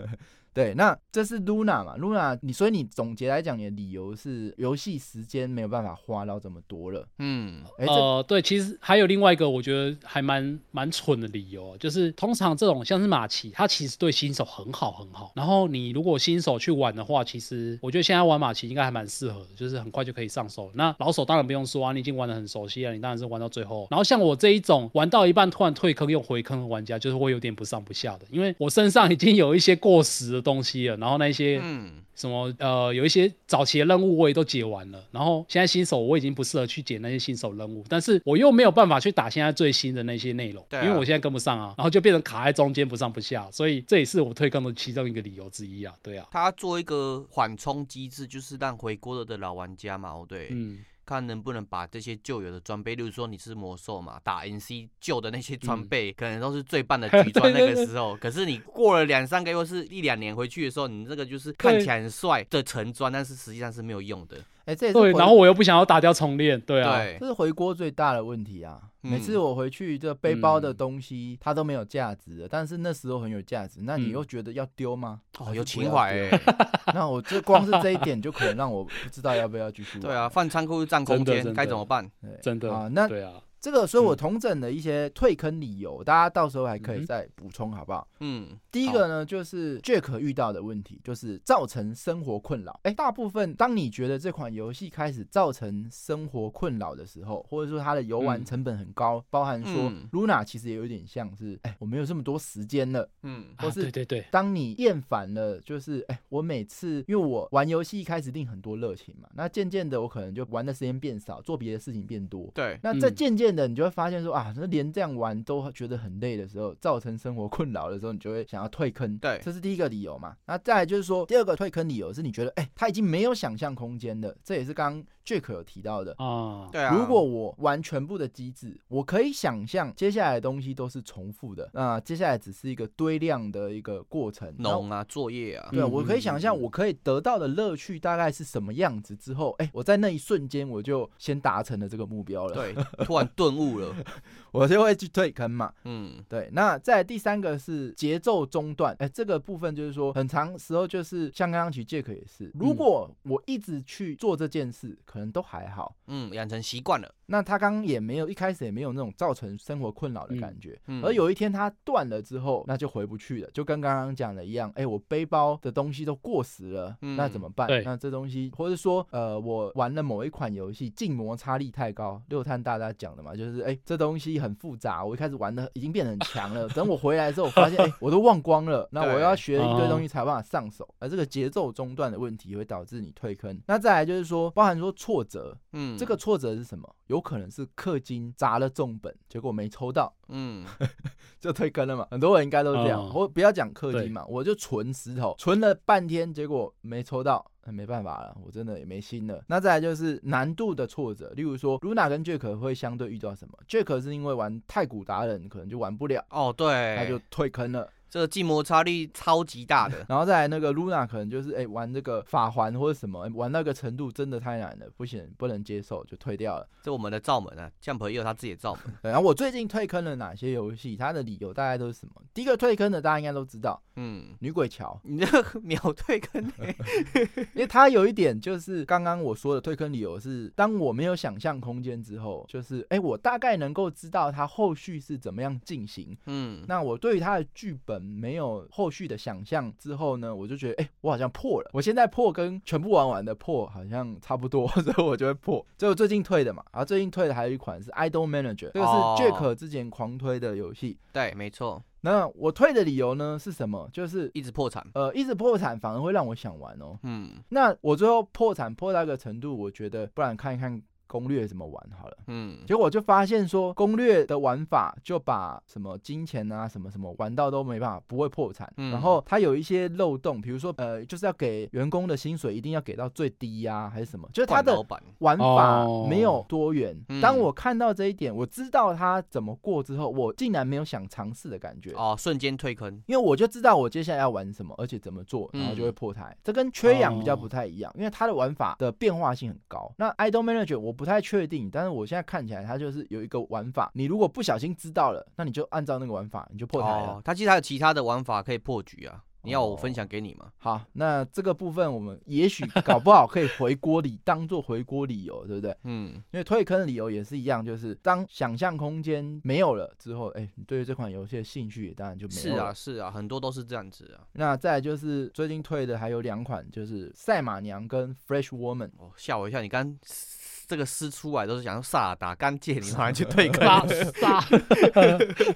对，那这是 Luna 嘛，Luna 你所以你总结来讲，你的理由是游戏时间没有办法花到这么多了。嗯，哎、这呃，对，其实还有另外一个我觉得还蛮蛮蠢的理由，就是通常这种像是马奇，它其实对新手很好很好。然后你如果新手去玩的话，其实我觉得现在玩马奇应该还蛮适合的，就是很快就可以上手。那老手当然不用说啊，你已经玩的很熟悉了，你当然是玩到最后。然后像我这一种玩到一半突然退坑又回坑的玩家，就是会有点不上不下的，因为我身上已经有一些过时的东西了，然后那些嗯，什么呃，有一些早期的任务我也都解完了，然后现在新手我已经不适合去解那些新手任务，但是我又没有办法去打现在最新的那些内容，对啊。因为我现在跟不上啊，然后就变成卡在中间不上不下，所以这也是我退坑的其中一个理由之一啊，对啊，他做一个缓冲机制，就是让回锅了的老玩家嘛，哦对，嗯，看能不能把这些旧有的装备，例如说你是魔兽嘛，打 NC 旧的那些装备，可能都是最棒的 局装那个时候。可是你过了两三个月或是一两年回去的时候，你这个就是看起来很帅的橙装，但是实际上是没有用的。哎、这也是对，回然后我又不想要打掉重练，对啊，对这，是回锅最大的问题啊！嗯每次我回去，这背包的嗯东西它都没有价值了，但是那时候很有价值，那你嗯又觉得要丢吗？哦，有情怀。那我这光是这一点就可能让我不知道要不要继续玩。对啊，放仓库占空间，真的真的该怎么办？对，真的啊，那对啊，这个，所以我嗯。统整的一些退坑理由，大家到时候还可以再补充，好不好？嗯，第一个呢，就是 Jack 遇到的问题，就是造成生活困扰。哎，大部分当你觉得这款游戏开始造成生活困扰的时候，或者说它的游玩嗯。成本很高，包含说嗯。Luna 其实也有点像是，哎，我没有这么多时间了。嗯，啊或是对对对，当你厌烦了，就是哎、我每次因为我玩游戏一开始一定很多热情嘛，那渐渐的我可能就玩的时间变少，做别的事情变多。对，那在渐渐渐的，你就会发现说啊，那连这样玩都觉得很累的时候，造成生活困扰的时候，你就会想要退坑。对这是第一个理由嘛。那再来就是说，第二个退坑理由是你觉得，哎、他已经没有想象空间了，这也是刚刚 Jack 有提到的。啊，对啊。如果我玩全部的机制，我可以想象接下来的东西都是重复的，那接下来只是一个堆量的一个过程。然后农啊，作业啊，对我可以想象我可以得到的乐趣大概是什么样子之后，哎、我在那一瞬间我就先达成了这个目标了，，对，突然顿悟了。我就会去退坑嘛。嗯，对，那在第三个是节奏中断，哎、这个部分就是说，很长时候就是像刚刚其实 Jack 也是，如嗯果我一直去做这件事，可能都还好。嗯，养成习惯了。那他刚刚也没有一开始也没有那种造成生活困扰的嗯感觉，嗯。而有一天他断了之后，那就回不去了，就跟刚刚讲的一样，哎、我背包的东西都过时了，嗯。那怎么办？那这东西，或者说，呃，我玩了某一款游戏，静摩擦力太高，六探大家讲的嘛，就是哎、这东西很复杂，我一开始玩的已经变得很强了，等我回来之后，我发现哎、我都忘光了，那我要学一堆哦东西才有办法上手，而这个节奏中断的问题会导致你退坑。那再来就是说，包含说挫折，嗯，这个挫折是什么？有可能是氪金砸了重本，结果没抽到，嗯，就退坑了嘛。很多人应该都是这样。嗯我不要讲氪金嘛，我就存石头，存了半天，结果没抽到。那没办法了，我真的也没心了。那再来就是难度的挫折，例如说，Luna 跟 Jack 会相对遇到什么？Jack 是因为玩太古达人，可能就玩不了，哦，对，他就退坑了。这个静摩擦力超级大的。然后再来那个 Luna 可能就是哎、玩这个法环或者什么，哎玩到一个程度真的太难了，不行不能接受就退掉了。这我们的罩门啊，Jump 也有他自己的罩门。然后我最近退坑了哪些游戏？他的理由大概都是什么？第一个退坑的大家应该都知道，嗯，女鬼桥，你这个 秒退坑欸，因为他有一点就是刚刚我说的退坑理由是，当我没有想象空间之后，就是哎、我大概能够知道他后续是怎么样进行。嗯，那我对于他的剧本没有后续的想象之后呢，我就觉得，哎、我好像破了。我现在破跟全部玩完的破好像差不多，所以我就会破。这是我最近退的嘛，然后最近退的还有一款是 Idol Manager，这个是哦 Jack 之前狂推的游戏。对，没错，那我退的理由呢是什么？就是一直破产。呃，一直破产反而会让我想玩哦。嗯那我最后破产破到一个程度，我觉得不然看一看攻略怎么玩好了。嗯，结果我就发现说，攻略的玩法就把什么金钱啊、什么什么玩到都没办法，不会破产。嗯然后它有一些漏洞，比如说呃，就是要给员工的薪水一定要给到最低呀、还是什么，就是它的。玩法哦没有多元。嗯当我看到这一点，我知道它怎么过之后，我竟然没有想尝试的感觉。哦，瞬间退坑。因为我就知道我接下来要玩什么，而且怎么做，然后就会嗯破台。这跟缺氧比较哦不太一样，因为它的玩法的变化性很高。那 Idol Manager 我不太确定，但是我现在看起来它就是有一个玩法，你如果不小心知道了，那你就按照那个玩法，你就破台了。哦，他其实还有其他的玩法可以破局啊。你要我分享给你吗？好，那这个部分我们也许搞不好可以回锅理，当做回锅理由，对不对？嗯，因为退坑的理由也是一样，就是当想象空间没有了之后，哎，你对于这款游戏的兴趣也当然就没了。啊是啊，很多都是这样子啊。那再来就是最近退的还有两款，就是赛马娘跟 Fresh Woman。哦，吓我一下！你刚这个诗出来都是想用萨尔达干借你，好像去退坑。拉萨，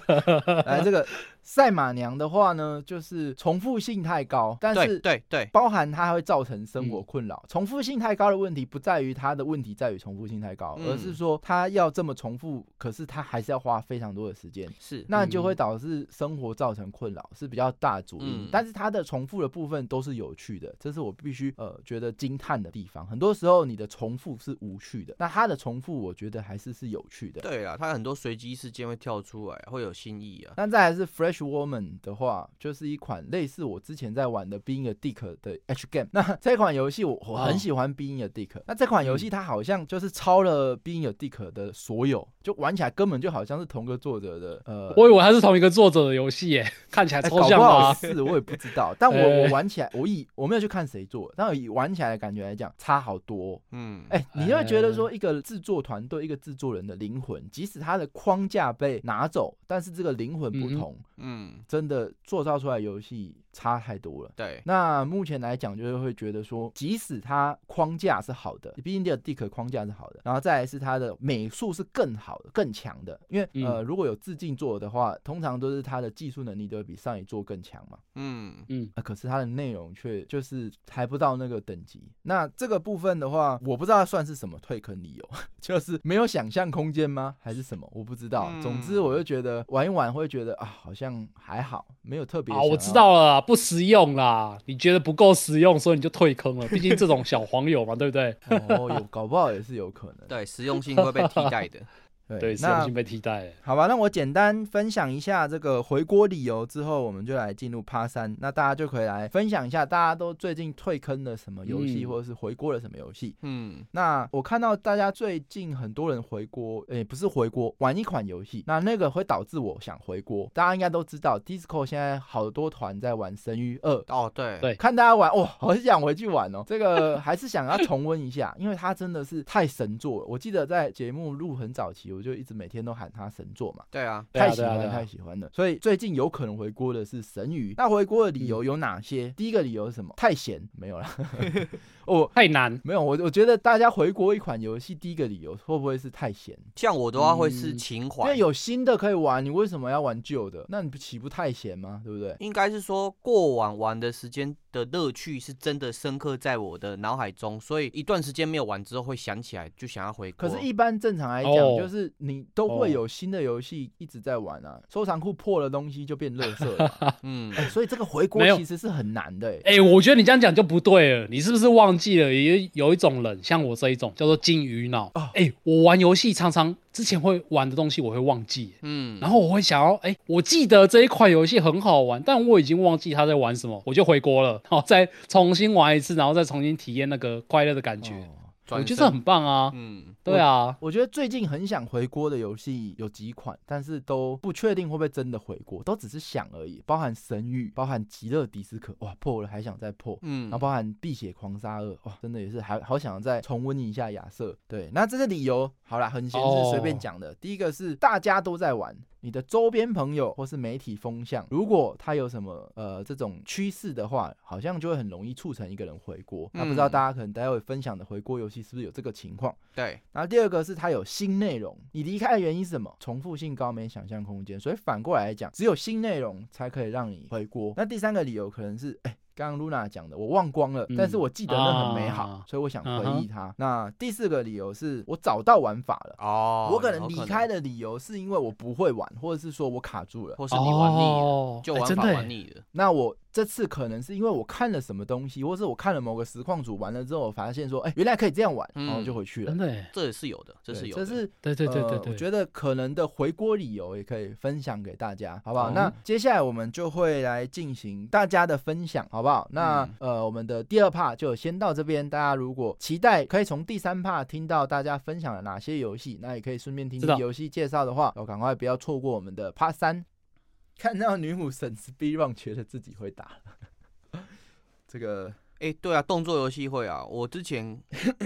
来，这个赛马娘的话呢，就是重复性太高，但是对对，包含它会造成生嗯活困扰。重复性太高的问题不在于它的问题在于重复性太高，嗯而是说它要这么重复，可是它还是要花非常多的时间。是那就会导致生活造成困扰，是比较大的主因。嗯但是它的重复的部分都是有趣的，这是我必须呃觉得惊叹的地方。很多时候你的重复是无趣的，那它的重复我觉得还是是有趣的。对啊，它很多随机事件会跳出来，会有新意啊。那再来是 Fresh Woman 的话，就是一款类似我之前在玩的 Being a Dick 的 H game。那这款游戏我我很喜欢 Being a Dick，、那这款游戏它好像就是抄了 Being a Dick 的所有，就玩起来根本就好像是同个作者的呃。我以为它是同一个作者的游戏耶，看起来搞不好啊。是我也不知道，但我 哎我玩起来，我以我没有去看谁做，但我以玩起来的感觉来讲，差好多。嗯，哎、你会觉得说一个制作团队、一个制作人的灵魂，即使他的框架被拿走，但是这个灵魂不嗯同，嗯，嗯。真的做造出来游戏差太多了。对，那目前来讲，就是会觉得说，即使它框架是好的，毕竟这个 Dick 框架是好的，然后再来是它的美术是更好的、更强的。因为、嗯呃，如果有致敬做的话，通常都是它的技术能力都会比上一座更强嘛。嗯，嗯，啊，可是它的内容却就是还不到那个等级。那这个部分的话，我不知道算是什么退坑理由，就是没有想象空间吗？还是什么？我不知道。总之，嗯我就觉得玩一玩会觉得啊，好像还好，没有特别啊，我知道了啦，不实用啦。你觉得不够实用，所以你就退坑了。毕竟这种小黄友嘛，对不对？哦，有搞不好也是有可能。对，实用性会被替代的。对对，实用性被替代了。好吧，那我简单分享一下这个回锅理由之后，我们就来进入趴三。那大家就可以来分享一下，大家都最近退坑了什么游戏，嗯或者是回锅了什么游戏。嗯，那我看到大家最近很多人回锅，诶、不是回锅，玩一款游戏，那那个会导致我想回锅。大家应该都知道，Disco 现在好多团在玩《神域二》。哦，对，对看大家玩，哇，好想回去玩哦。这个还是想要重温一下，因为它真的是太神作了。我记得在节目录很早期，我就一直每天都喊他神作嘛。对啊，太喜欢对啊对啊太喜欢了，所以最近有可能回锅的是神鱼。那回锅的理由有哪些？第一个理由是什么？太闲，没有了。哦太难，没有，我我觉得大家回锅一款游戏，第一个理由会不会是太闲？像我的话会是嗯情怀因为，有新的可以玩，你为什么要玩旧的？那你不岂不太闲吗？对不对？应该是说过往玩的时间的乐趣是真的深刻在我的脑海中，所以一段时间没有玩之后会想起来，就想要回。可是，一般正常来讲，哦就是你都会哦有新的游戏一直在玩啊，收藏库破了东西就变垃圾了。嗯，哎所以这个回锅其实是很难的、哎哎、我觉得你这样讲就不对了。你是不是忘记了？有有一种人，像我这一种，叫做金鱼脑。哦哎、我玩游戏常常之前会玩的东西，我会忘记。嗯，然后我会想要，哎、我记得这一款游戏很好玩，但我已经忘记他在玩什么，我就回国了，然后再重新玩一次，然后再重新体验那个快乐的感觉。哦我觉得这很棒啊！嗯，对啊，我觉得最近很想回锅的游戏有几款，但是都不确定会不会真的回锅，都只是想而已。包含神域，包含极乐迪斯科，哇破了还想再破，嗯然后包含碧血狂杀二，哇真的也是还好想再重温一下亚瑟。对，那这个理由好啦，很闲是随便哦讲的。第一个是大家都在玩。你的周边朋友或是媒体风向，如果他有什么呃这种趋势的话，好像就会很容易促成一个人回锅。那不知道嗯大家可能待会分享的回锅游戏是不是有这个情况？对，然后第二个是它有新内容，你离开的原因是什么？重复性高，没想象空间，所以反过来讲，只有新内容才可以让你回锅。那第三个理由可能是，哎。刚刚 Luna 讲的，我忘光了，嗯但是我记得那很美好，啊所以我想嗯回忆它。那第四个理由是我找到玩法了，哦，我可能离开，的理由是因为我不会玩，或者是说我卡住了。或是你玩腻了，哦就玩法哎真的玩腻了。那我这次可能是因为我看了什么东西，或是我看了某个实况组玩了之后，我发现说，哎、原来可以这样玩，然后我就回去了真。的耶，这也是有的，这是有这是对对对对呃，对，我觉得可能的回锅理由也可以分享给大家，好不好？哦那接下来我们就会来进行大家的分享，好不好？那、嗯呃，我们的第二 part 就先到这边，大家如果期待可以从第三 part 听到大家分享了哪些游戏，那也可以顺便听听游戏介绍的话，要赶快不要错过我们的 part 三。看到女武神是 b 让，觉得自己会打了 这个。哎、对啊，动作游戏会啊，我之前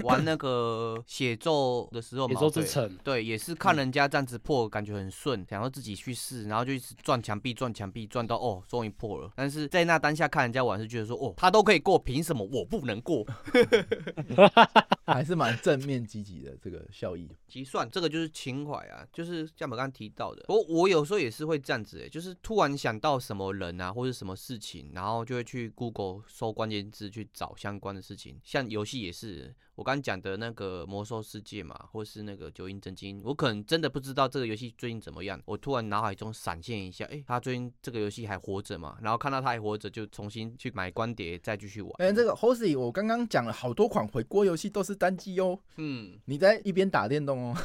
玩那个 写作的时候嘛，野兽之对城，对，也是看人家这样子破，感觉很顺，想要自己去试，然后就一直撞墙壁、撞墙壁，撞到哦，终于破了。但是在那当下看人家玩，是觉得说，哦，他都可以过，凭什么我不能过？还是蛮正面积极的这个效益。计算这个就是情怀啊，就是像我刚刚提到的，我我有时候也是会这样子、欸，就是突然想到什么人啊，或者什么事情，然后就会去 Google 搜关键字去找相关的事情。像游戏也是，我刚刚讲的那个魔兽世界嘛，或是那个九阴真经，我可能真的不知道这个游戏最近怎么样，我突然脑海中闪现一下，诶，他最近这个游戏还活着嘛？然后看到他还活着，就重新去买光碟再继续玩。哎、这个 Hosey，我刚刚讲了好多款回锅游戏都是单机哦，嗯，你在一边打电动哦。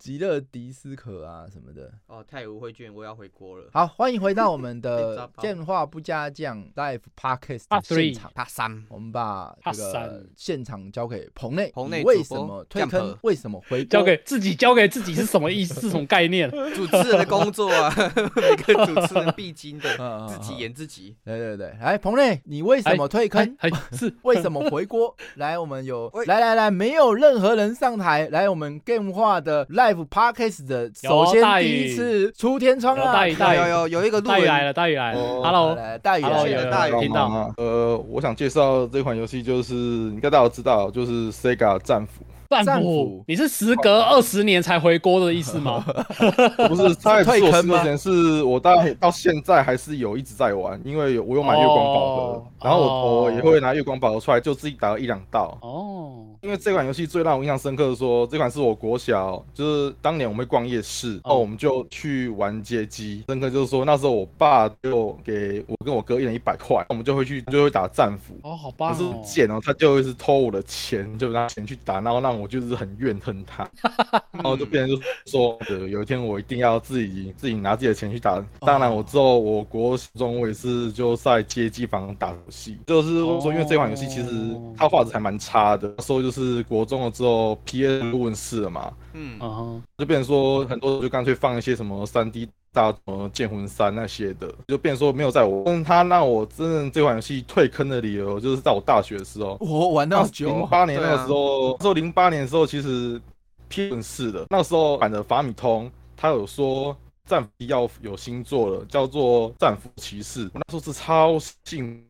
极乐迪斯科啊什么的。哦，太无会卷，我要回国了。好，欢迎回到我们的 电话不加酱 Live Podcast 的现 three 场。怕三，我们把这个现场交给棚内，棚内为什么退坑？为什么回交给自己，交给自己是什么意思？是什么概念？主持人的工作啊，每个主持人必经的，自己嗯演自己。对对对，来棚内，你为什么退坑？是为什么回锅？来，我们有来来来，没有任何人上台。来，我们 Game 化的 Live Podcast 的，首先第一次出天窗了！有大雨大雨有有有一个路人，大宇来了，大雨来了哦，Hello，大雨 Hello，来了大雨听到？吗？呃，我想介绍这款游戏，就是应该大家都知道，就是 Sega 战斧。战战斧斧，你是时隔二十年才回锅的意思吗？不是，他也 不是我退坑吗四年前，是我到到现在还是有一直在玩，因为有我有买月光宝盒，哦然后我哦我也会拿月光宝盒出来，就自己打了一两道。哦，因为这款游戏最让我印象深刻的说，这款是我国小，就是当年我们会逛夜市，然后我们就去玩街机。深刻就是说，那时候我爸就给我跟我哥一人一百块，我们就会去就会打战斧。哦，好棒可是哦！贱哦，他就会是偷我的钱，就拿钱去打，然后让我就是很怨恨他，然后就变成就说，呃，有一天我一定要自己自己拿自己的钱去打。当然，我之后我国中我也是就在街机房打游戏，就是说，因为这款游戏其实它画质还蛮差的，那时候就是国中了之后 PS 问世了嘛，嗯，就变成说很多就干脆放一些什么三 D 大什么剑魂三那些的，就变说没有在我。但他让我真正这款游戏退坑的理由，就是在我大学的时候，我玩那么久零啊，八年那个时候，那时候零八年的时候，其实 P 问世的，那时候版的法米通，他有说战斧要有新作了，叫做战斧骑士。我那时候是超兴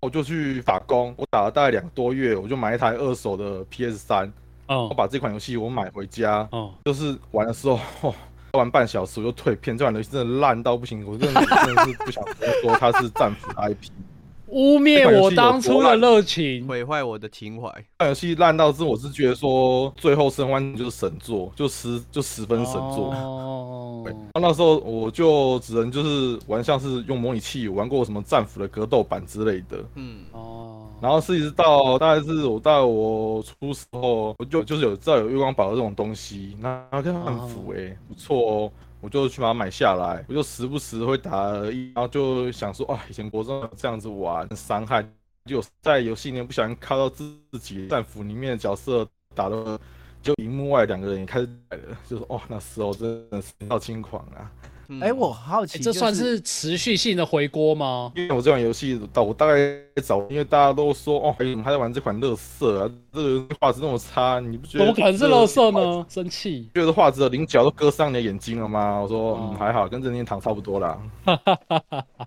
我就去打工，我打了大概两个多月，我就买一台二手的 PS 三，我哦把这款游戏我买回家，哦，就是玩的时候。哦 玩半小时我就退片，这款游戏真的烂到不行，我真的真的是不想说它是战斧 IP。污蔑我当初的热情。毁坏我的情怀。这款游戏烂到是，我是觉得说最后生还就是神作，就十就十分神作。哦对，然后那时候我就只能就是玩像是用模拟器玩过什么战斧的格斗版之类的，嗯，哦，然后是一直到大概是我到我出时候，我就就是有知道有月光宝这种东西，那看战斧哎不错哦。我就去把它买下来，我就时不时会打一，然后就想说啊，以前国中这样子玩，伤害，就在游戏里面不小心看到自己战斧里面的角色打的，就荧幕外两个人也开始来了，就是哦，那时候真的是年少轻狂啊。嗯哎，我好奇，欸这算是持续性的回锅吗？因为我这款游戏到我大概早，因为大家都说哦，你们还在玩这款乐色啊，这个画质那么差，你不觉得怎么可能是乐色？呢？生气。觉得画质的棱角都割伤你的眼睛了吗？我说哦嗯还好，跟任天堂差不多啦。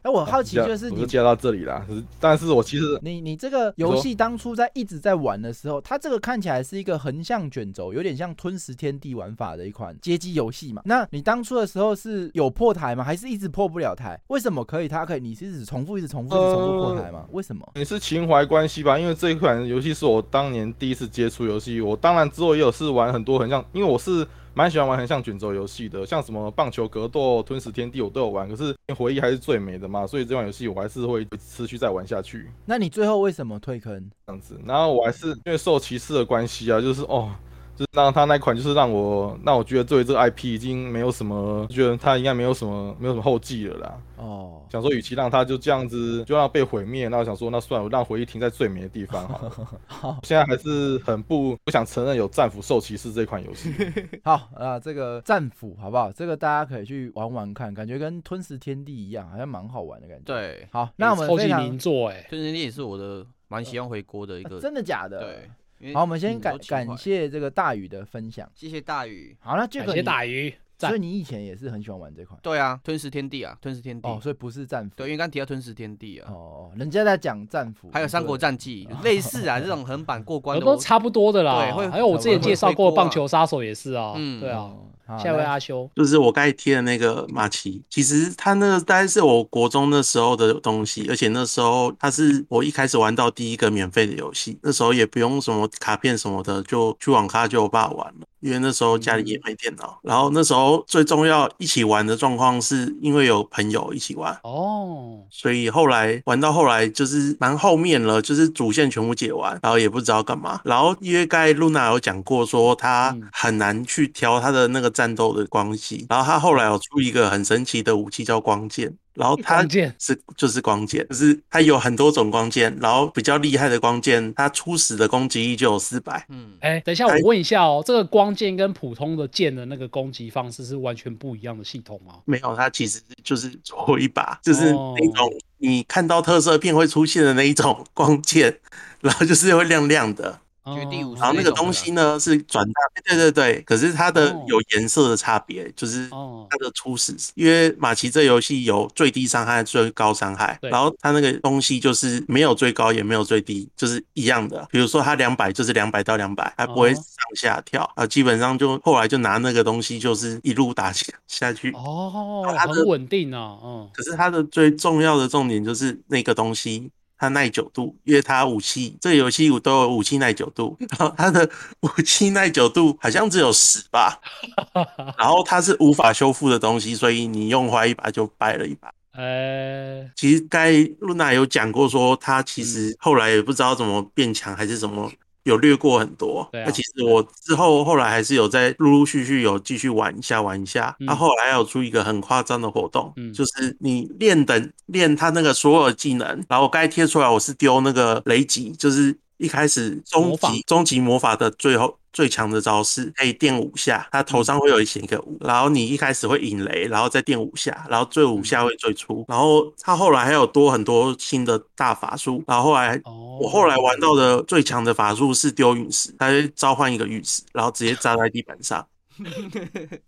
哎，我好奇就是你我就介绍到这里啦。但是我其实你你这个游戏当初在一直在玩的时候，它这个看起来是一个横向卷轴，有点像吞食天地玩法的一款街机游戏嘛。那你当初的时候是有破台吗？还是一直破不了台？为什么可以？它可以？你是一直重复、一直重复、一直重复破台吗？为什么？你是情怀关系吧，因为这一款游戏是我当年第一次接触游戏。我当然之后也有是玩很多很像，因为我是蛮喜欢玩很像卷轴游戏的，像什么棒球格斗、吞食天地我都有玩。可是回忆还是最美的嘛，所以这款游戏我还是会持续再玩下去那你最后为什么退坑？这样子。然后我还是因为受歧视的关系啊，就是哦。就是让他那款就是让我让我觉得对这个 IP 已经没有什么，觉得他应该没有什么没有什么后继了啦。哦，想说，与其让他就这样子就让被毁灭，那我想说，那算了，我让回忆停在最美的地方好了。好现在还是很不不想承认有战斧兽骑士这款游戏。好啊，这个战斧好不好？这个大家可以去玩玩看，感觉跟吞食天地一样，好像蛮好玩的感觉。，对，好，那我们超级名作哎，吞食天地也是我的蛮喜欢回锅的一呃个。真的假的？对，。好，我们先嗯感感谢这个大宇的分享。谢谢大宇。好，那这感谢个你大鱼，赞所以你以前也是很喜欢玩这款对啊，吞食天地啊，吞食天地。哦，所以不是战斧。对，因为刚刚提到吞食天地啊，哦，人家在讲战斧，还有三国战。战记类似啊，这种横版过关的。都差不多的啦。对会还有我之前介绍过棒球杀手也是啊，嗯对啊。下一位阿修，就是我刚才贴的那个马奇，其实他那个大概是我国中那时候的东西，而且那时候他是我一开始玩到第一个免费的游戏，那时候也不用什么卡片什么的，就去网咖就有爸玩了。因为那时候家里也没电脑，然后那时候最重要一起玩的状况是因为有朋友一起玩，哦，所以后来玩到后来就是蛮后面了，就是主线全部解完，然后也不知道干嘛。然后因为刚才露娜有讲过说她嗯。很难去挑她的那个战斗的关系，然后她后来有出一个很神奇的武器叫光剑，然后它是就是光剑，就是它有很多种光剑，然后比较厉害的光剑，它初始的攻击力就有四百。嗯，哎，等一下，我问一下哦，这个光剑跟普通的剑的那个攻击方式是完全不一样的系统吗？没有，它其实就是搓一把，就是哦那种你看到特色片会出现的那一种光剑，然后就是会亮亮的。绝地武士然后那个东西呢是转大，对对对，可是它的哦有颜色的差别，就是哦它的初始，因为马奇这游戏有最低伤害、最高伤害，然后它那个东西就是没有最高也没有最低，就是一样的。比如说它两百就是两百到两百，它不会哦上下跳啊，基本上就后来就拿那个东西就是一路打下下去。哦，很稳定啊，嗯，可是它的最重要的重点就是那个东西。它耐久度，因为它武器这个游戏都有武器耐久度，然后它的武器耐久度好像只有十吧，然后它是无法修复的东西，所以你用坏一把就败了一把。呃，其实该露娜有讲过说，他其嗯。实后来也不知道怎么变强还是怎么，有略过很多。那其实我之后后来还是有在陆陆续续有继续玩一下玩一下。嗯他后来还有出一个很夸张的活动，嗯就是你练等练他那个所有的技能，然后我刚才贴出来，我是丢那个雷击，就是一开始终极终极魔法的最后。最强的招式可以电五下，他头上会有一写一个五，然后你一开始会引雷，然后再电五下，然后最五下会最出，然后他后来还有多很多新的大法术，然后后来哦，我后来玩到的最强的法术是丢陨石，他会召唤一个陨石，然后直接砸在地板上。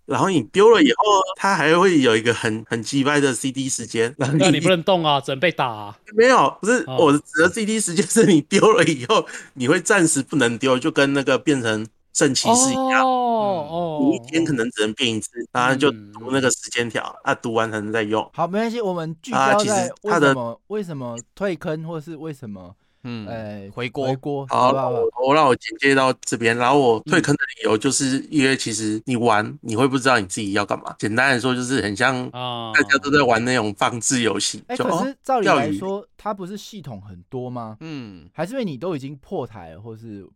然后你丢了以后，它还会有一个很很击败的 CD 时间。然后那你不能动啊，只能被打啊，没有，不是哦我指的 CD 时间是你丢了以后，你会暂时不能丢，就跟那个变成圣骑士一样。哦哦，你一天可能只能变一次，然后就嗯读那个时间条，啊，读完才能再用。好，没关系，我们聚啊其实焦在为它的什么为什么退坑，或是为什么嗯，哎回锅回锅，好，我我让我简介到这边，然后我退坑的理由就是因为其实你玩你会不知道你自己要干嘛。简单来说，就是很像啊，大家都在玩那种放置游戏，哎，可是照理来说，它不是系统很多吗？嗯，还是因为你都已经破台，或是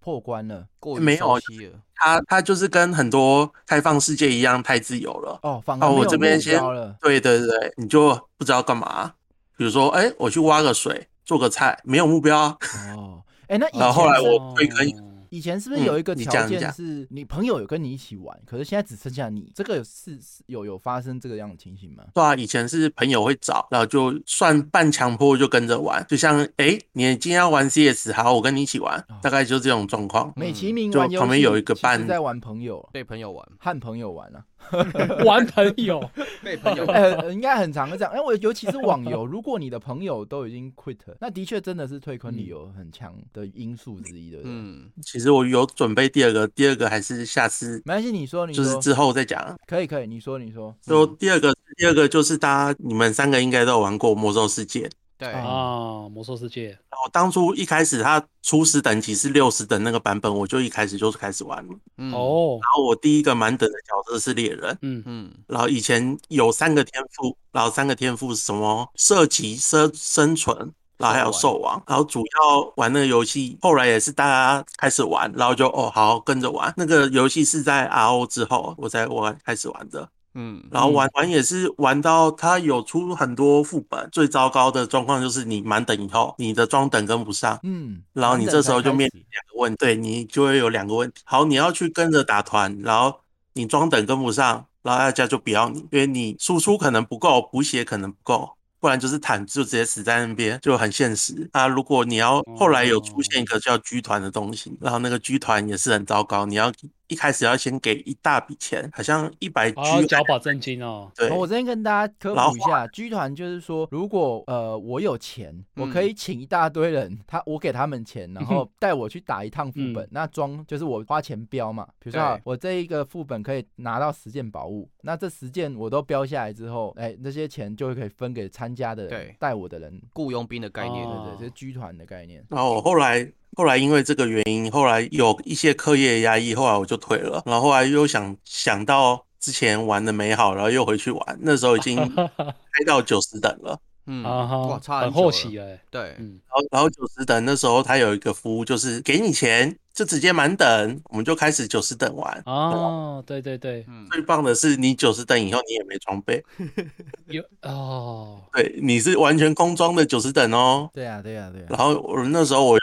破关了？过于没有了。它它就是跟很多开放世界一样太自由了。哦，反哦我这边先。对对对，你就不知道干嘛。比如说，哎，我去挖个水，做个菜，没有目标啊。哦，哎，那以然后后来我退坑哦以前是不是有一个条件是你朋友有跟你一起玩，可是现在只剩下你？这个是是有有发生这个样的情形吗？对啊，以前是朋友会找，然后就算半强迫就跟着玩，就像哎，你今天要玩 CS，好，我跟你一起玩哦，大概就这种状况。美其名就玩，旁边有一个伴在玩朋友，对朋友玩，和朋友玩啊。玩朋友，被朋友，呃，应该很常这样。因为我尤其是网游，如果你的朋友都已经 quit，那的确真的是退坑理由很强的因素之一，对不对？嗯，其实我有准备第二个，第二个还是下次没关系，你说，你说，就是之后再讲。可以，可以，你说，你说。就第二个，第二个就是大家你们三个应该都有玩过《魔兽世界》。对，哦啊，魔兽世界，然后当初一开始它初始等级是六十等那个版本，我就一开始就是开始玩了。嗯，哦，然后我第一个满等的角色是猎人，嗯，嗯，然后以前有三个天赋，然后三个天赋是什么射击、生生存，然后还有兽王，然后主要玩那个游戏，后来也是大家开始玩，然后就哦好好跟着玩。那个游戏是在 RO 之后我才玩开始玩的，嗯，然后玩玩也是玩到它有出很多副本，最糟糕的状况就是你满等以后，你的装等跟不上，嗯，然后你这时候就面临临两个问题，对你就会有两个问题。好，你要去跟着打团，然后你装等跟不上，然后大家就不要你，因为你输出可能不够，补血可能不够。不然就是坦就直接死在那边，就很现实啊！如果你要后来有出现一个叫居团的东西，然后那个居团也是很糟糕，你要一开始要先给一大笔钱，好像一百居还要缴保证金哦。对。哦，我这边跟大家科普一下，，G 团就是说，如果呃我有钱，我嗯可以请一大堆人，他我给他们钱，然后带我去打一趟副本嗯，那装就是我花钱标嘛，比如说我这一个副本可以拿到十件宝物，那这十件我都标下来之后，哎，那些钱就会可以分给参加的人对，带我的人，雇佣兵的概念，哦对对，这是居团的概念。然后我后来后来因为这个原因，后来有一些课业压抑，后来我就退了。然后后来又想想到之前玩的美好，然后又回去玩，那时候已经 开到九十等了。嗯，啊哈，哇，差很后期了欸。对，嗯，然后然后九十等那时候他有一个服务，就是给你钱就直接满等，我们就开始九十等玩。哦，对对对，嗯，最棒的是你九十等以后你也没装备，有哦，对，你是完全空装的九十等哦。对啊，对啊，对啊。然后我那时候我又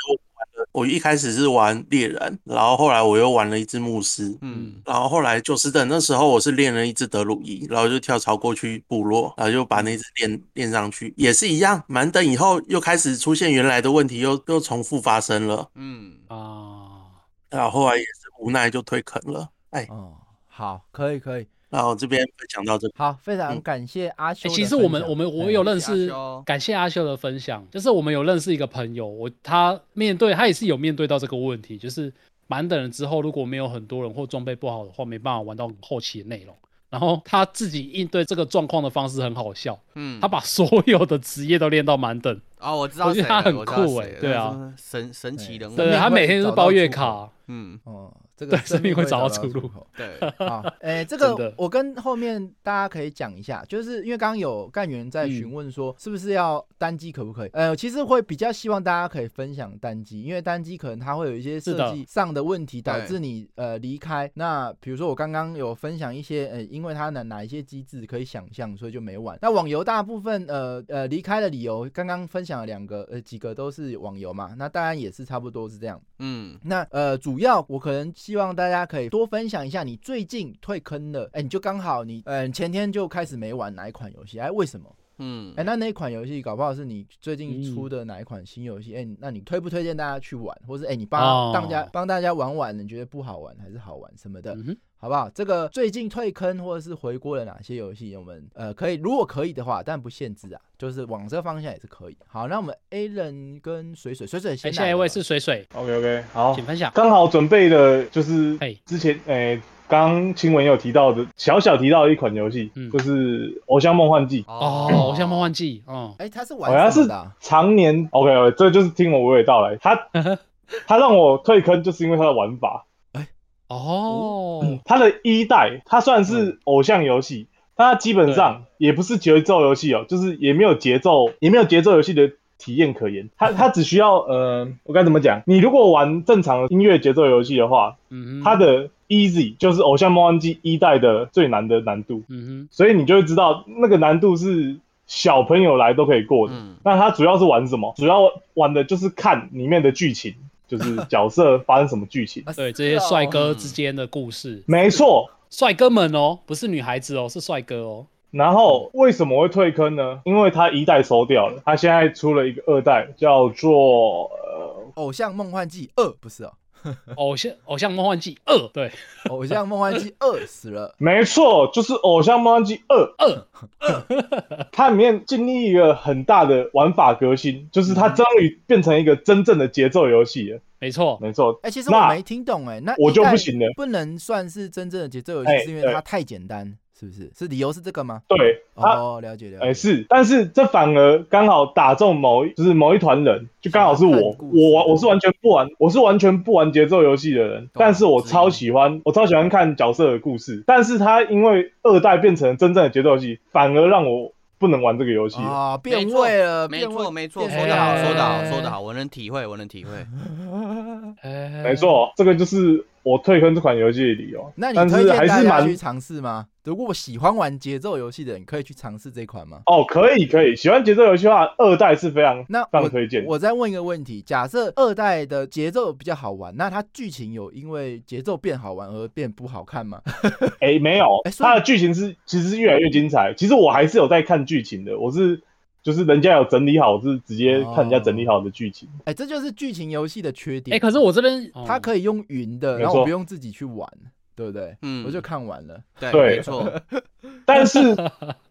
我一开始是玩猎人，然后后来我又玩了一只牧师，嗯，然后后来就是等那时候我是练了一只德鲁伊，然后就跳槽过去部落，然后就把那只练练上去，也是一样，满等以后又开始出现原来的问题，又又重复发生了，嗯，啊，然后后来也是无奈就退坑了。哎，哦，好，可以可以，然后这边分享到这边，好，非常嗯感谢阿修欸的分享。其实我们我们我有认识感谢阿修的分享，就是我们有认识一个朋友，我他面对他也是有面对到这个问题，就是满等了之后，如果没有很多人或装备不好的话，没办法玩到后期的内容。然后他自己应对这个状况的方式很好笑，嗯，他把所有的职业都练到满等，哦，我知道我觉得，他很酷哎欸对啊，神神奇人物，对他每天都是包月卡，嗯，哦，这个对生命会找到到出路口。对，好，哎、这个我跟后面大家可以讲一下，就是因为刚刚有干员在嗯询问说，是不是要单机可不可以？呃，其实会比较希望大家可以分享单机，因为单机可能它会有一些设计上的问题，导致你呃离开。那比如说我刚刚有分享一些，呃，因为它哪哪一些机制可以想象，所以就没玩。那网游大部分呃呃离开的理由，刚刚分享了两个，呃几个都是网游嘛，那当然也是差不多是这样。嗯，那呃，主要我可能希望大家可以多分享一下你最近退坑的，哎，你就刚好你嗯前天就开始没玩哪一款游戏，哎，为什么？嗯哎，，那那一款游戏搞不好是你最近嗯出的哪一款新游戏？哎、那你推不推荐大家去玩，或是哎你帮哦大家帮大家玩玩，你觉得不好玩还是好玩什么的，嗯，好不好？这个最近退坑或者是回锅了哪些游戏？我们呃可以，如果可以的话，但不限制啊，就是往这个方向也是可以。好，那我们 A 人跟水水水水哎，先来下一位是水水，OK OK，好请，分享。刚好准备的就是哎之前诶，刚刚新闻有提到的，小小提到的一款游戏，嗯就是《偶像梦幻祭》。哦，偶像梦幻祭，哦，哎、他是好像是玩什么的啊、常年 OK OK，这就是听我娓娓道来。他他 让我退坑，就是因为他的玩法。哦，它的一代，它虽然是偶像游戏，但它基本上也不是节奏游戏哦，就是也没有节奏，也没有节奏游戏的体验可言。它它只需要呃，我该怎么讲？你如果玩正常的音乐节奏游戏的话，嗯哼，它的 Easy 就是偶像梦幻祭一代的最难的难度，嗯哼所以你就会知道那个难度是小朋友来都可以过的。嗯那它主要是玩什么？主要玩的就是看里面的剧情，就是 角色发生什么剧情。对这些哦帅哥之间的故事，没错，帅哥们哦，不是女孩子哦，是帅哥哦。然后为什么会退坑呢？因为它一代收掉了，它现在出了一个二代，叫做呃，偶像梦幻祭二不是哦，偶像偶像梦幻祭二，对，偶像梦幻祭二死了。没错，就是《偶像梦幻祭二》二二，它里面经历一个很大的玩法革新，就是它终于变成一个真正的节奏游戏了。没错，没错，哎、其实我那没听懂哎、那我就不行了。不能算是真正的节奏游戏，哎是因为它太简单，是不是？是理由是这个吗？对。哦，了解了解。哎、是，但是这反而刚好打中某一，就是某一团人，就刚好是我我玩我是完全不玩，我是完全不玩节奏游戏的人，但是我超喜欢，我超喜欢看角色的故事，但是他因为二代变成真正的节奏游戏，反而让我不能玩这个游戏了。啊，变味了，没错没错，说得好，哎说得好，说得好，我能体会，我能体会。哎没，错，这个就是我退坑这款游戏的理由。那你但是推荐大还是蛮家去尝试吗？如果我喜欢玩节奏游戏的人，可以去尝试这款吗？哦，可以可以，喜欢节奏游戏的话，二代是非常那非常推荐。我再问一个问题：假设二代的节奏比较好玩，那它剧情有因为节奏变好玩而变不好看吗？哎，没有哎，它的剧情是其实是越来越精彩。其实我还是有在看剧情的，我是就是人家有整理好，是直接看人家整理好的剧情。哎、这就是剧情游戏的缺点。哎，可是我这边它可以用云的，然后我不用自己去玩，对不对？嗯我就看完了。对，对没错，但是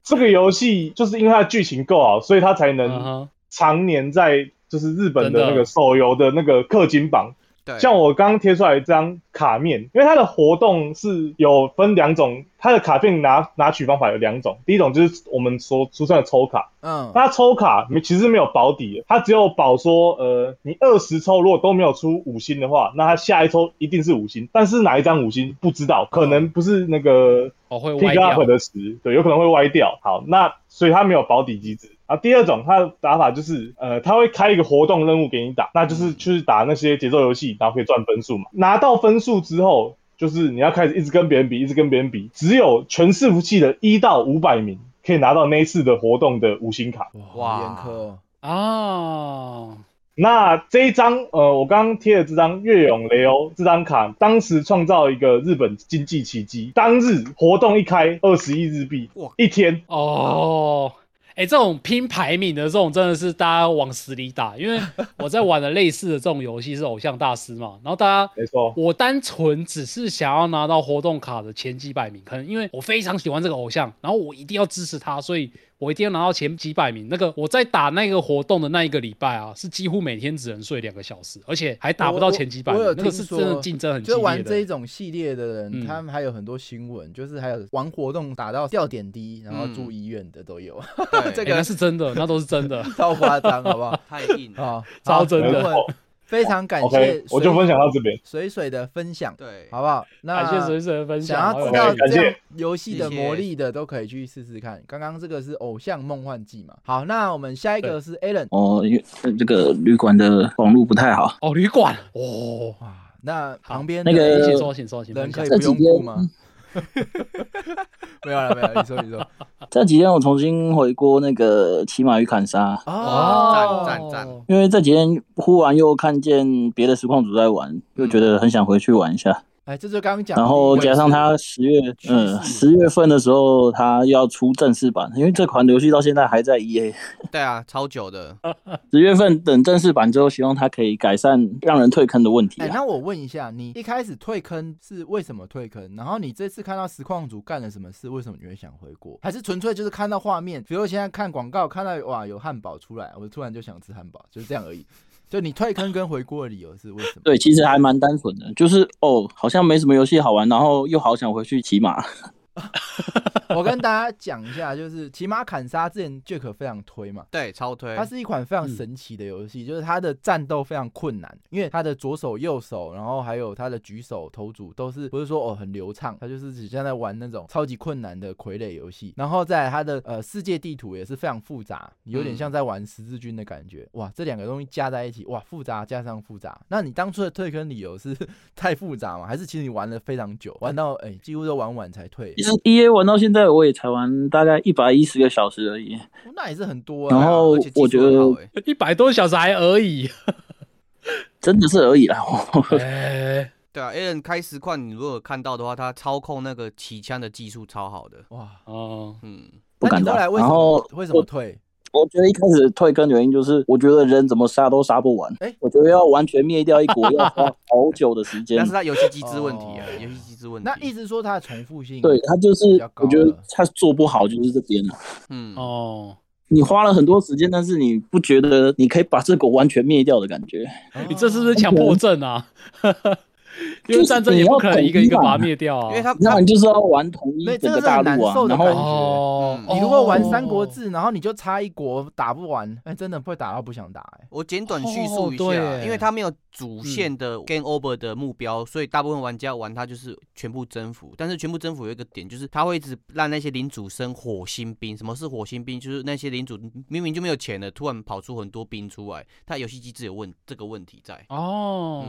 这个游戏就是因为它的剧情够好，所以它才嗯能常年在就是日本的那个手游的那个氪金榜。对，像我刚刚贴出来这张卡面，因为它的活动是有分两种，它的卡片拿拿取方法有两种，第一种就是我们所俗称的抽卡，嗯，它抽卡没其实没有保底的，它只有保说，呃，你二十抽如果都没有出五星的话，那它下一抽一定是五星，但是哪一张五星不知道，可能不是那个哦会歪掉的词，对，有可能会歪掉。好，那所以它没有保底机制。啊，第二种它的打法就是，呃，它会开一个活动任务给你打，那就是去打那些节奏游戏，然后可以赚分数嘛。拿到分数之后，就是你要开始一直跟别人比，一直跟别人比，只有全伺服器的一到五百名可以拿到那一次的活动的五星卡。哇，严苛哦。啊，那这一张，呃，我刚刚贴的这张月永雷欧这张卡，当时创造一个日本经济奇迹。当日活动一开，二十亿日币哇，一天。哦，哎、这种拼排名的这种真的是大家往死里打，因为我在玩的类似的这种游戏是偶像大师嘛，然后大家没错，我单纯只是想要拿到活动卡的前几百名，可能因为我非常喜欢这个偶像，然后我一定要支持他，所以我一定要拿到前几百名。那个我在打那个活动的那一个礼拜啊，是几乎每天只能睡两个小时，而且还打不到前几百名我我有，那个是真的竞争很激烈就是玩。这一种系列的人，嗯他们还有很多新闻，就是还有玩活动打到掉点滴，然后嗯住医院的都有，这个那是真的，那都是真的。超夸张，好不好？太硬。啊，超真的好非常感谢 OK，我就分享到这边。水水的分享，对，好不好？那感谢水水的分享，想要知道这样感谢游戏的魔力的，都可以去试试看。刚刚这个是《偶像梦幻季》嘛？好，那我们下一个是 Alan。哦，因这个旅馆的网络不太好，哦，旅馆哦，哇，那旁边那个的请说，请说，请分享人可以。不用顾吗？没有了，没有了，你说，你说。这几天我重新回过那个骑马与砍杀，哦，赞赞赞因为这几天忽然又看见别的实况组在玩，又觉得很想回去玩一下。哎，这就刚刚讲的。然后加上他十月，嗯，势十月份的时候他要出正式版，因为这款游戏到现在还在 EA。对啊，超久的。十月份等正式版之后，希望它可以改善让人退坑的问题哎，啊。那我问一下，你一开始退坑是为什么退坑？然后你这次看到实况组干了什么事，为什么你会想回国？还是纯粹就是看到画面？比如现在看广告，看到哇有汉堡出来，我突然就想吃汉堡，就是这样而已。就你退坑跟回国的理由是为什么？对，其实还蛮单纯的，就是哦，好像没什么游戏好玩，然后又好想回去骑马。我跟大家讲一下，就是骑马砍杀之前 Jack 非常推嘛，对，超推。它是一款非常神奇的游戏，就是它的战斗非常困难，因为它的左手、右手，然后还有它的举手投足都是不是说哦很流畅，它就是只像在玩那种超级困难的傀儡游戏。然后在来它的呃世界地图也是非常复杂，有点像在玩十字军的感觉。哇，这两个东西加在一起，哇，复杂加上复杂。那你当初的退坑理由是 太复杂吗？还是其实你玩了非常久，玩到哎、几乎都玩完才退 E A 玩到现在，我也才玩大概一百一十个小时而已。哦那也是很多、啊。然后我觉得很好欸一百多小时还而已。真的是而已啦。欸，对啊 a l n 开实况，你如果看到的话，他操控那个起枪的技术超好的。哇，哦，嗯，不敢打那你后来为什么为什么退？我觉得一开始退坑的原因就是，我觉得人怎么杀都杀不完。哎我觉得要完全灭掉一国 要花好久的时间但是。它游戏机制问题啊哦，游戏机制问题。那意思说它的重复性对它就是我觉得了他做不好就是这边了。嗯，哦，你花了很多时间，但是你不觉得你可以把这狗完全灭掉的感觉？你这是不是强迫症啊？因为战争也不可能一个一个把它灭掉啊。因为他那你就是要玩同一整个这个是很难大陆啊，然后受的感觉哦，嗯你如果玩《三哦国志》，然后你就差一国打不完，哎，真的会打到不想打，哎，我简短叙述一下，因为它没有主线的 game over 的目标，所以大部分玩家玩它就是全部征服。但是全部征服有一个点，就是它会一直让那些领主生火星兵。什么是火星兵？就是那些领主明明就没有钱了，突然跑出很多兵出来，它游戏机制有问这个问题在。哦，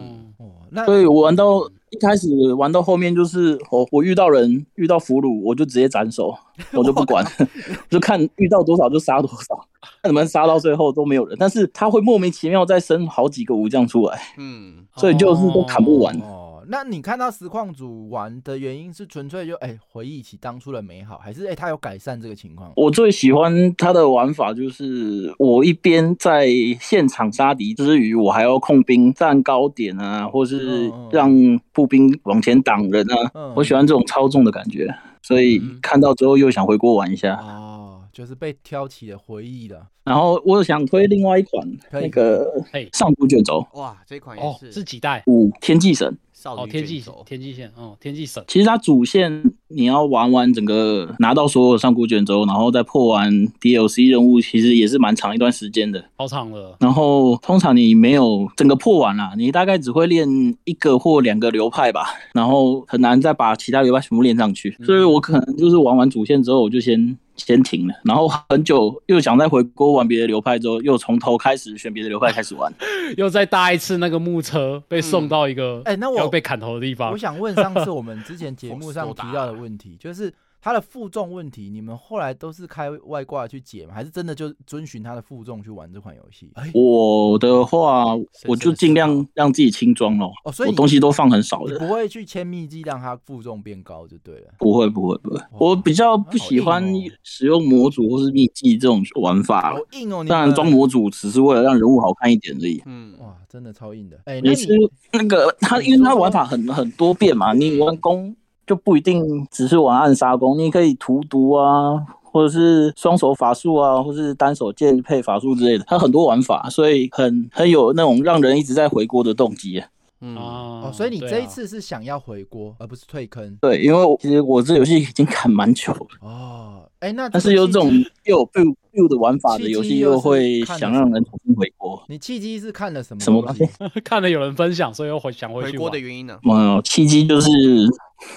那所以我玩到一开始玩到后面就是我我遇到人遇到俘虏我就直接斩首，我就不管，就看遇到多少就杀多少，看你们杀到最后都没有人，但是他会莫名其妙再生好几个武将出来，嗯，所以就是都砍不完。哦，那你看到实况组玩的原因是纯粹就哎、回忆起当初的美好，还是哎、他有改善这个情况？我最喜欢他的玩法就是，我一边在现场杀敌之余，我还要控兵站高点啊，或是让步兵往前挡人啊。嗯我喜欢这种操纵的感觉，所以嗯看到之后又想回国玩一下。哦，就是被挑起了回忆了。然后我想推另外一款那个嘿，上古卷轴哇，这款也哦，是是几代？五天际神。哦，少女天际卷轴天际线，哦，天际省。其实它主线你要玩完整个拿到所有上古卷轴，然后再破完 DLC 任务，其实也是蛮长一段时间的。好长了，然后通常你没有整个破完啦，你大概只会练一个或两个流派吧，然后很难再把其他流派全部练上去。所以我可能就是玩完主线之后，我就先先停了，然后很久又想再回锅玩别的流派之后，又从头开始选别的流派开始玩。又再搭一次那个木车，被送到一个哎那我要被砍头的地方我。想问上次我们之前节目上 提到的问题，就是它的负重问题，你们后来都是开外挂去解吗？还是真的就遵循它的负重去玩这款游戏？哎，我的话，我就尽量让自己轻装咯。哦，所以我你东西都放很少的不。会去签秘籍让它负重变高就对了。不会不会不会，我比较不喜欢使用模组或是秘籍这种玩法好。硬哦，当然，装模组只是为了让人物好看一点而已。嗯，哇，真的超硬的。哎，那你是那个它，因为它说说玩法很很多变嘛，你玩弓就不一定只是玩暗杀弓，你可以荼毒啊，或者是双手法术啊，或是单手剑配法术之类的，它很多玩法，所以很很有那种让人一直在回锅的动机。嗯，哦哦，所以你这一次是想要回锅，而不是退坑对，因为我其实我这游戏已经砍蛮久了，哦。哎，那但是有这种机又有 build build 的玩法的游戏，又会想让人重新回锅。你契机是看了什么什么东西？看了有人分享，所以又回想回。锅的原因呢？嗯，契机就是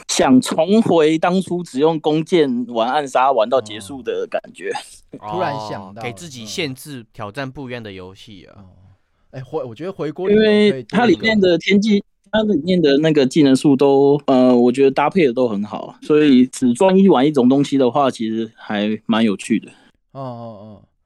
想重回当初只用弓箭玩暗杀玩到结束的感觉。突然想哦到给自己嗯限制挑战不一样的游戏啊。哦，哎，回我觉得回锅因为它里面的天际，它里面的那个技能数都，呃，我觉得搭配的都很好，所以只专一玩一种东西的话，其实还蛮有趣的。哦哦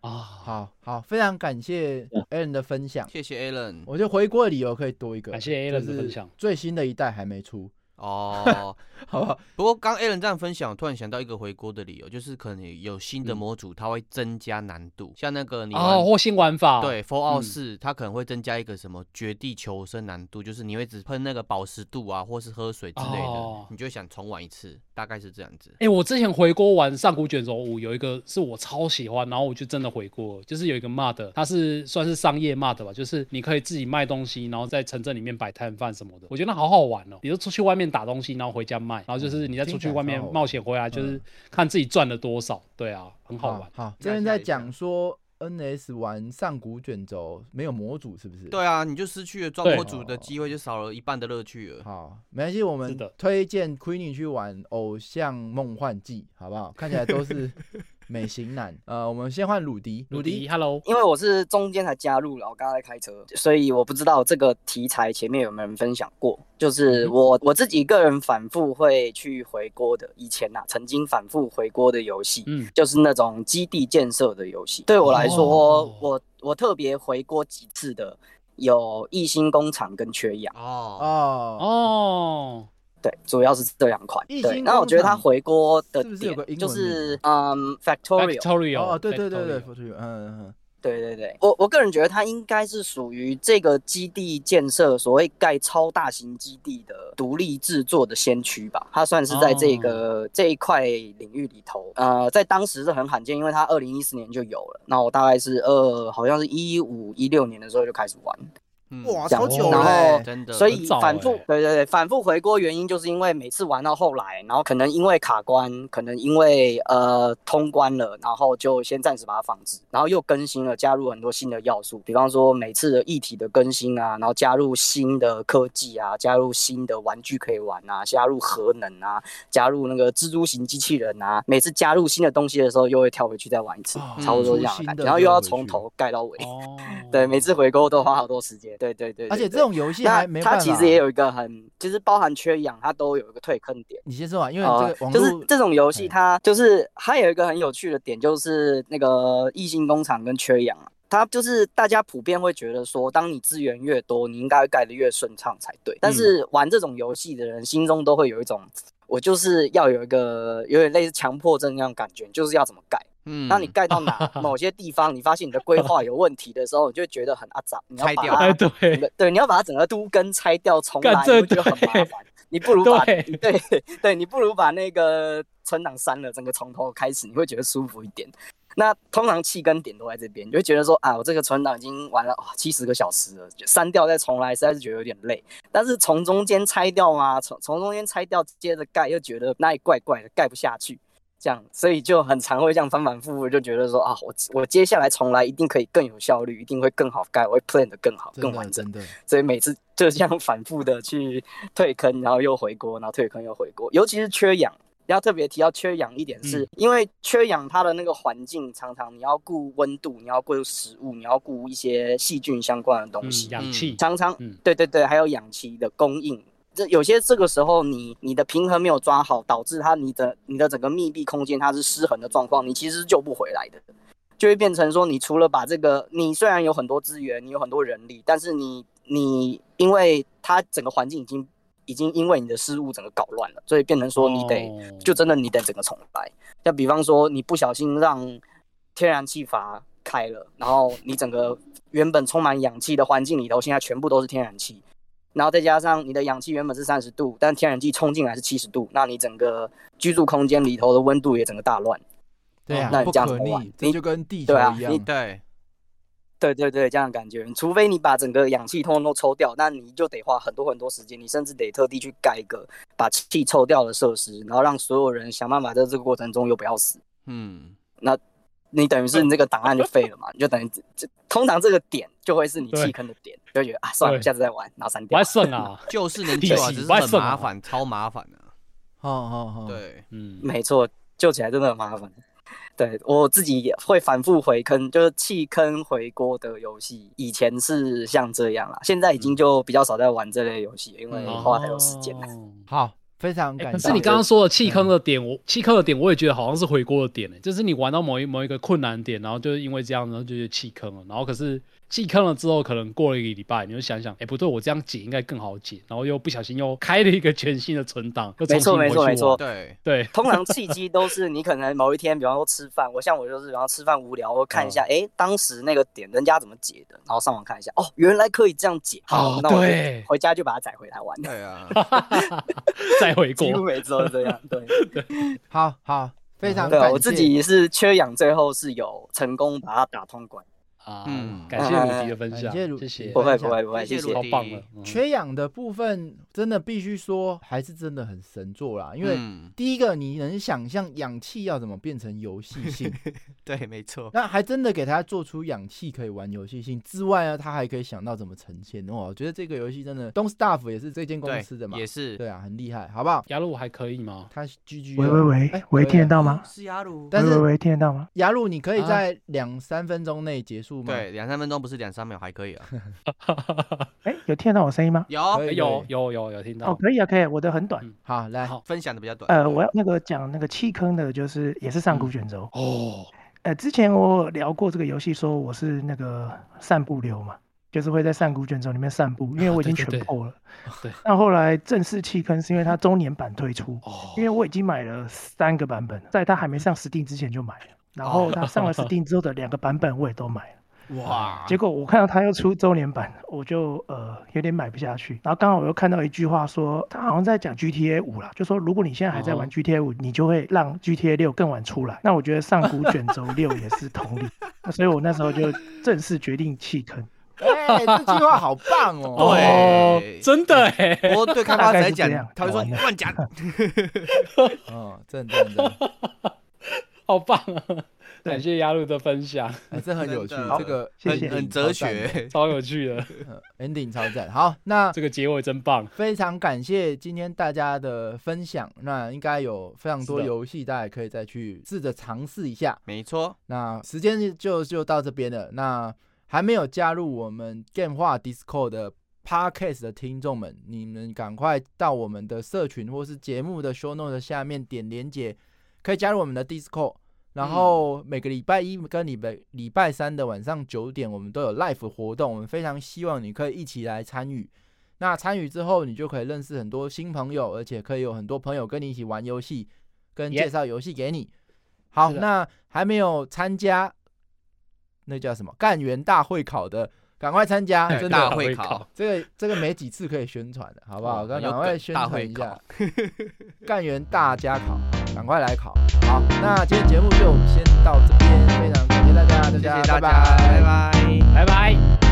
哦，啊，好好，非常感谢 Aaron 的分享。谢谢 Alan。我觉得回锅的理由可以多一个，感谢 Alan 的分享最新的一代还没出，哦，好不好？不过刚 Alan 这样分享，我突然想到一个回锅的理由，就是可能有新的嗯模组，它会增加难度，像那个你哦，或新玩法。对，Fallout 嗯四、它可能会增加一个什么绝地求生难度，就是你会只喷那个宝石度啊，或是喝水之类的，哦你就会想重玩一次，大概是这样子。哎、我之前回锅玩上古卷轴五，有一个是我超喜欢，然后我就真的回锅，就是有一个 mod，它是算是商业 mod 吧，就是你可以自己卖东西，然后在城镇里面摆摊贩什么的，我觉得那好好玩哦。你就出去外面打东西，然后回家卖，然后就是你再出去外面冒险回来，就是看自己赚了多少。对啊，很好玩。好，这边在讲说 NS 玩上古卷轴没有模组是不是？对啊，你就失去了装对模组的机会，就少了一半的乐趣了。好，没关系，我们推荐 Queenie 去玩《偶像梦幻季》，好不好？看起来都是美型男。呃，我们先换鲁迪，鲁迪，，Hello，因为我是中间才加入了，我刚才开车，所以我不知道这个题材前面有没有人分享过。就是我我自己个人反复会去回锅的，以前呐、曾经反复回锅的游戏，嗯，就是那种基地建设的游戏。对我来说，哦我我特别回锅几次的有异星工厂跟缺氧。哦，哦，哦，对，主要是这两款。对然后我觉得它回锅的点就是嗯，Factorio。Factorio，哦，对对对对 Factorio，Factorio，嗯嗯嗯，对对对，我我个人觉得它应该是属于这个基地建设所谓盖超大型基地的独立制作的先驱吧。它算是在这个、这一块领域里头，呃，在当时是很罕见，因为它二零一四年就有了。那我大概是二好像是一五一六年的时候就开始玩。嗯哇，超久然后了欸，真的，所以反复欸对对对反复回锅原因就是因为每次玩到后来，然后可能因为卡关，可能因为呃通关了，然后就先暂时把它放置，然后又更新了，加入很多新的要素，比方说每次的议题的更新啊，然后加入新的科技啊，加入新的玩具可以玩啊，加入核能啊，加入那个蜘蛛型机器人啊，每次加入新的东西的时候，又会跳回去再玩一次，哦差不多这样然后又要从头盖到尾。哦，对，每次回锅都花好多时间。对对对对而且这种游戏那还没办法。它其实也有一个很，其实包含缺氧，它都有一个退坑点。你先说啊，因为呃这个就是这种游戏，哎它就是它有一个很有趣的点，就是那个异星工厂跟缺氧啊，它就是大家普遍会觉得说，当你资源越多，你应该盖得越顺畅才对。但是玩这种游戏的人心中都会有一种，我就是要有一个有点类似强迫症那样感觉，就是要怎么盖。嗯，当你盖到哪 某些地方，你发现你的规划有问题的时候，你就觉得很阿杂，你要拆掉把它哎，对整，个对，你要把它整个都跟拆掉重来，这你会觉得很麻烦。你不如把对对对，你不如把那个存档删了，整个从头开始，你会觉得舒服一点。那通常气根点都在这边，你就会觉得说啊，我这个存档已经玩了七十个小时了，就删掉再重来，实在是觉得有点累。但是从中间拆掉嘛，从从中间拆掉，接着盖，又觉得那里怪怪的，盖不下去。这样，所以就很常会这样反反复复，就觉得说啊，我我接下来重来一定可以更有效率，一定会更好盖，我会 plan 的更好、的更完整。真的，所以每次就这样反复的去退坑，然后又回锅，然后退坑又回锅，尤其是缺氧。要特别提到缺氧一点是，嗯。因为缺氧它的那个环境常常你要顾温度，你要顾食物，你要顾一些细菌相关的东嗯西，氧气，常常嗯。对对对，还有氧气的供应。这有些这个时候你你的平衡没有抓好，导致它你的你的整个密闭空间它是失衡的状况，你其实是救不回来的，就会变成说你除了把这个你虽然有很多资源，你有很多人力，但是你你因为它整个环境已经已经因为你的失误整个搞乱了，所以变成说你得、哦就真的你得整个重来。像比方说你不小心让天然气阀开了，然后你整个原本充满氧气的环境里头，现在全部都是天然气，然后再加上你的氧气原本是三十度，但天然气冲进来是七十度，那你整个居住空间里头的温度也整个大乱。对啊，那你不可这样怎么玩逆，这你就跟地球一样对啊你。对，对对对，这样的感觉，除非你把整个氧气通通都抽掉，那你就得花很多很多时间，你甚至得特地去盖一个把气抽掉的设施，然后让所有人想办法在这个过程中又不要死。嗯，那你等于是你这个档案就废了嘛，你就等于这通常这个点就会是你弃坑的点，就觉得啊算了，下次再玩，然后删掉我还。啊，就是能 地救啊，洗只是很麻烦，超麻烦的。好好好，对，嗯，没错，救起来真的很麻烦。对我自己也会反复回坑，就是弃坑回锅的游戏。以前是像这样啦，现在已经就比较少在玩这类游戏，因为嗯花太多时间了。哦好，非常欸感谢。可是你刚刚说的弃坑的点，我弃坑的点，我也觉得好像是回锅的点呢、就是你玩到某一某一个困难点，然后就是因为这样，然后就觉得弃坑了，然后可是弃坑了之后，可能过了一个礼拜，你就想想，哎、不对，我这样解应该更好解，然后又不小心又开了一个全新的存档，又重没错新回去玩没错。没错对，对，通常契机都是你可能某一天，比方说吃饭，我像我就是，然后吃饭无聊，我看一下，哎、当时那个点人家怎么解的，然后上网看一下，哦，原来可以这样解，好，哦那我对。回家就把它载回来玩。对啊，再回几乎锅，每次都是这样，对。好好，非常对啊，感谢。我自己是缺氧，最后是有成功把它打通关。啊，嗯感谢鲁迪的分享，谢谢鲁谢谢迪，不会不会不会，谢谢谢谢鲁。迪棒了，嗯缺氧的部分，真的必须说还是真的很神作啦。因为嗯第一个，你能想象氧气要怎么变成游戏性，对，没错，那还真的给他做出氧气可以玩游戏性之外呢，他还可以想到怎么呈现。哇，我觉得这个游戏真的，Don't Starve 也是这间公司的嘛，也是，对啊，很厉害，好不好？雅鲁还可以吗？他 GG，喂喂喂哎喂，听得到吗？是雅鲁，但是喂喂喂，听得到吗？雅鲁，你可以啊在两三分钟内结束吗？对，两三分钟不是两三秒还可以啊，哎，有听得到我声音吗？有有有有有听到哦，，可以啊，可以啊，我的很短。好，来，好分享的比较短。呃，我要那个讲那个弃坑的，就是也是上古卷轴。哦，呃，之前我有聊过这个游戏，说我是那个散步流嘛，就是会在上古卷轴里面散步，因为我已经全破了。对，那后来正式弃坑是因为它周年版推出，哦因为我已经买了三个版本，在它还没上 Steam 之前就买了，然后它上了 Steam 之后的两个版本我也都买了。哇，结果我看到他又出周年版，我就呃有点买不下去。然后刚好我又看到一句话说，他好像在讲 GTA 五啦，就说如果你现在还在玩哦 GTA 五，你就会让 GTA 六更晚出来。那我觉得上古卷轴六也是同理，那所以我那时候就正式决定弃坑。哎，这句话好棒哦。哦对，真的哎，不过对开发者来讲他会说乱讲。哦，正正正，好棒啊！感谢鸭路的分享，哎，这很有趣这个谢谢很哲学。超有趣的，嗯，ending 超赞。好，那这个结尾真棒。非常感谢今天大家的分享，那应该有非常多游戏，大家可以再去试着尝试一下。没错，那时间就就到这边了。那还没有加入我们 Game 化 Discord 的 Podcast 的听众们，你们赶快到我们的社群或是节目的 Show Note 下面点连接，可以加入我们的 Discord。然后每个礼拜一跟礼拜礼拜三的晚上九点，我们都有 live 活动，我们非常希望你可以一起来参与。那参与之后，你就可以认识很多新朋友，而且可以有很多朋友跟你一起玩游戏，跟介绍游戏给你。好，那还没有参加那叫什么干员大会考的，赶快参加，真大的会考，这个这个没几次可以宣传的，好不好？赶快宣传一下，干员大家考，赶快来考。好那今天节目就先到这边非常感谢大家大家拜拜。拜拜。拜拜。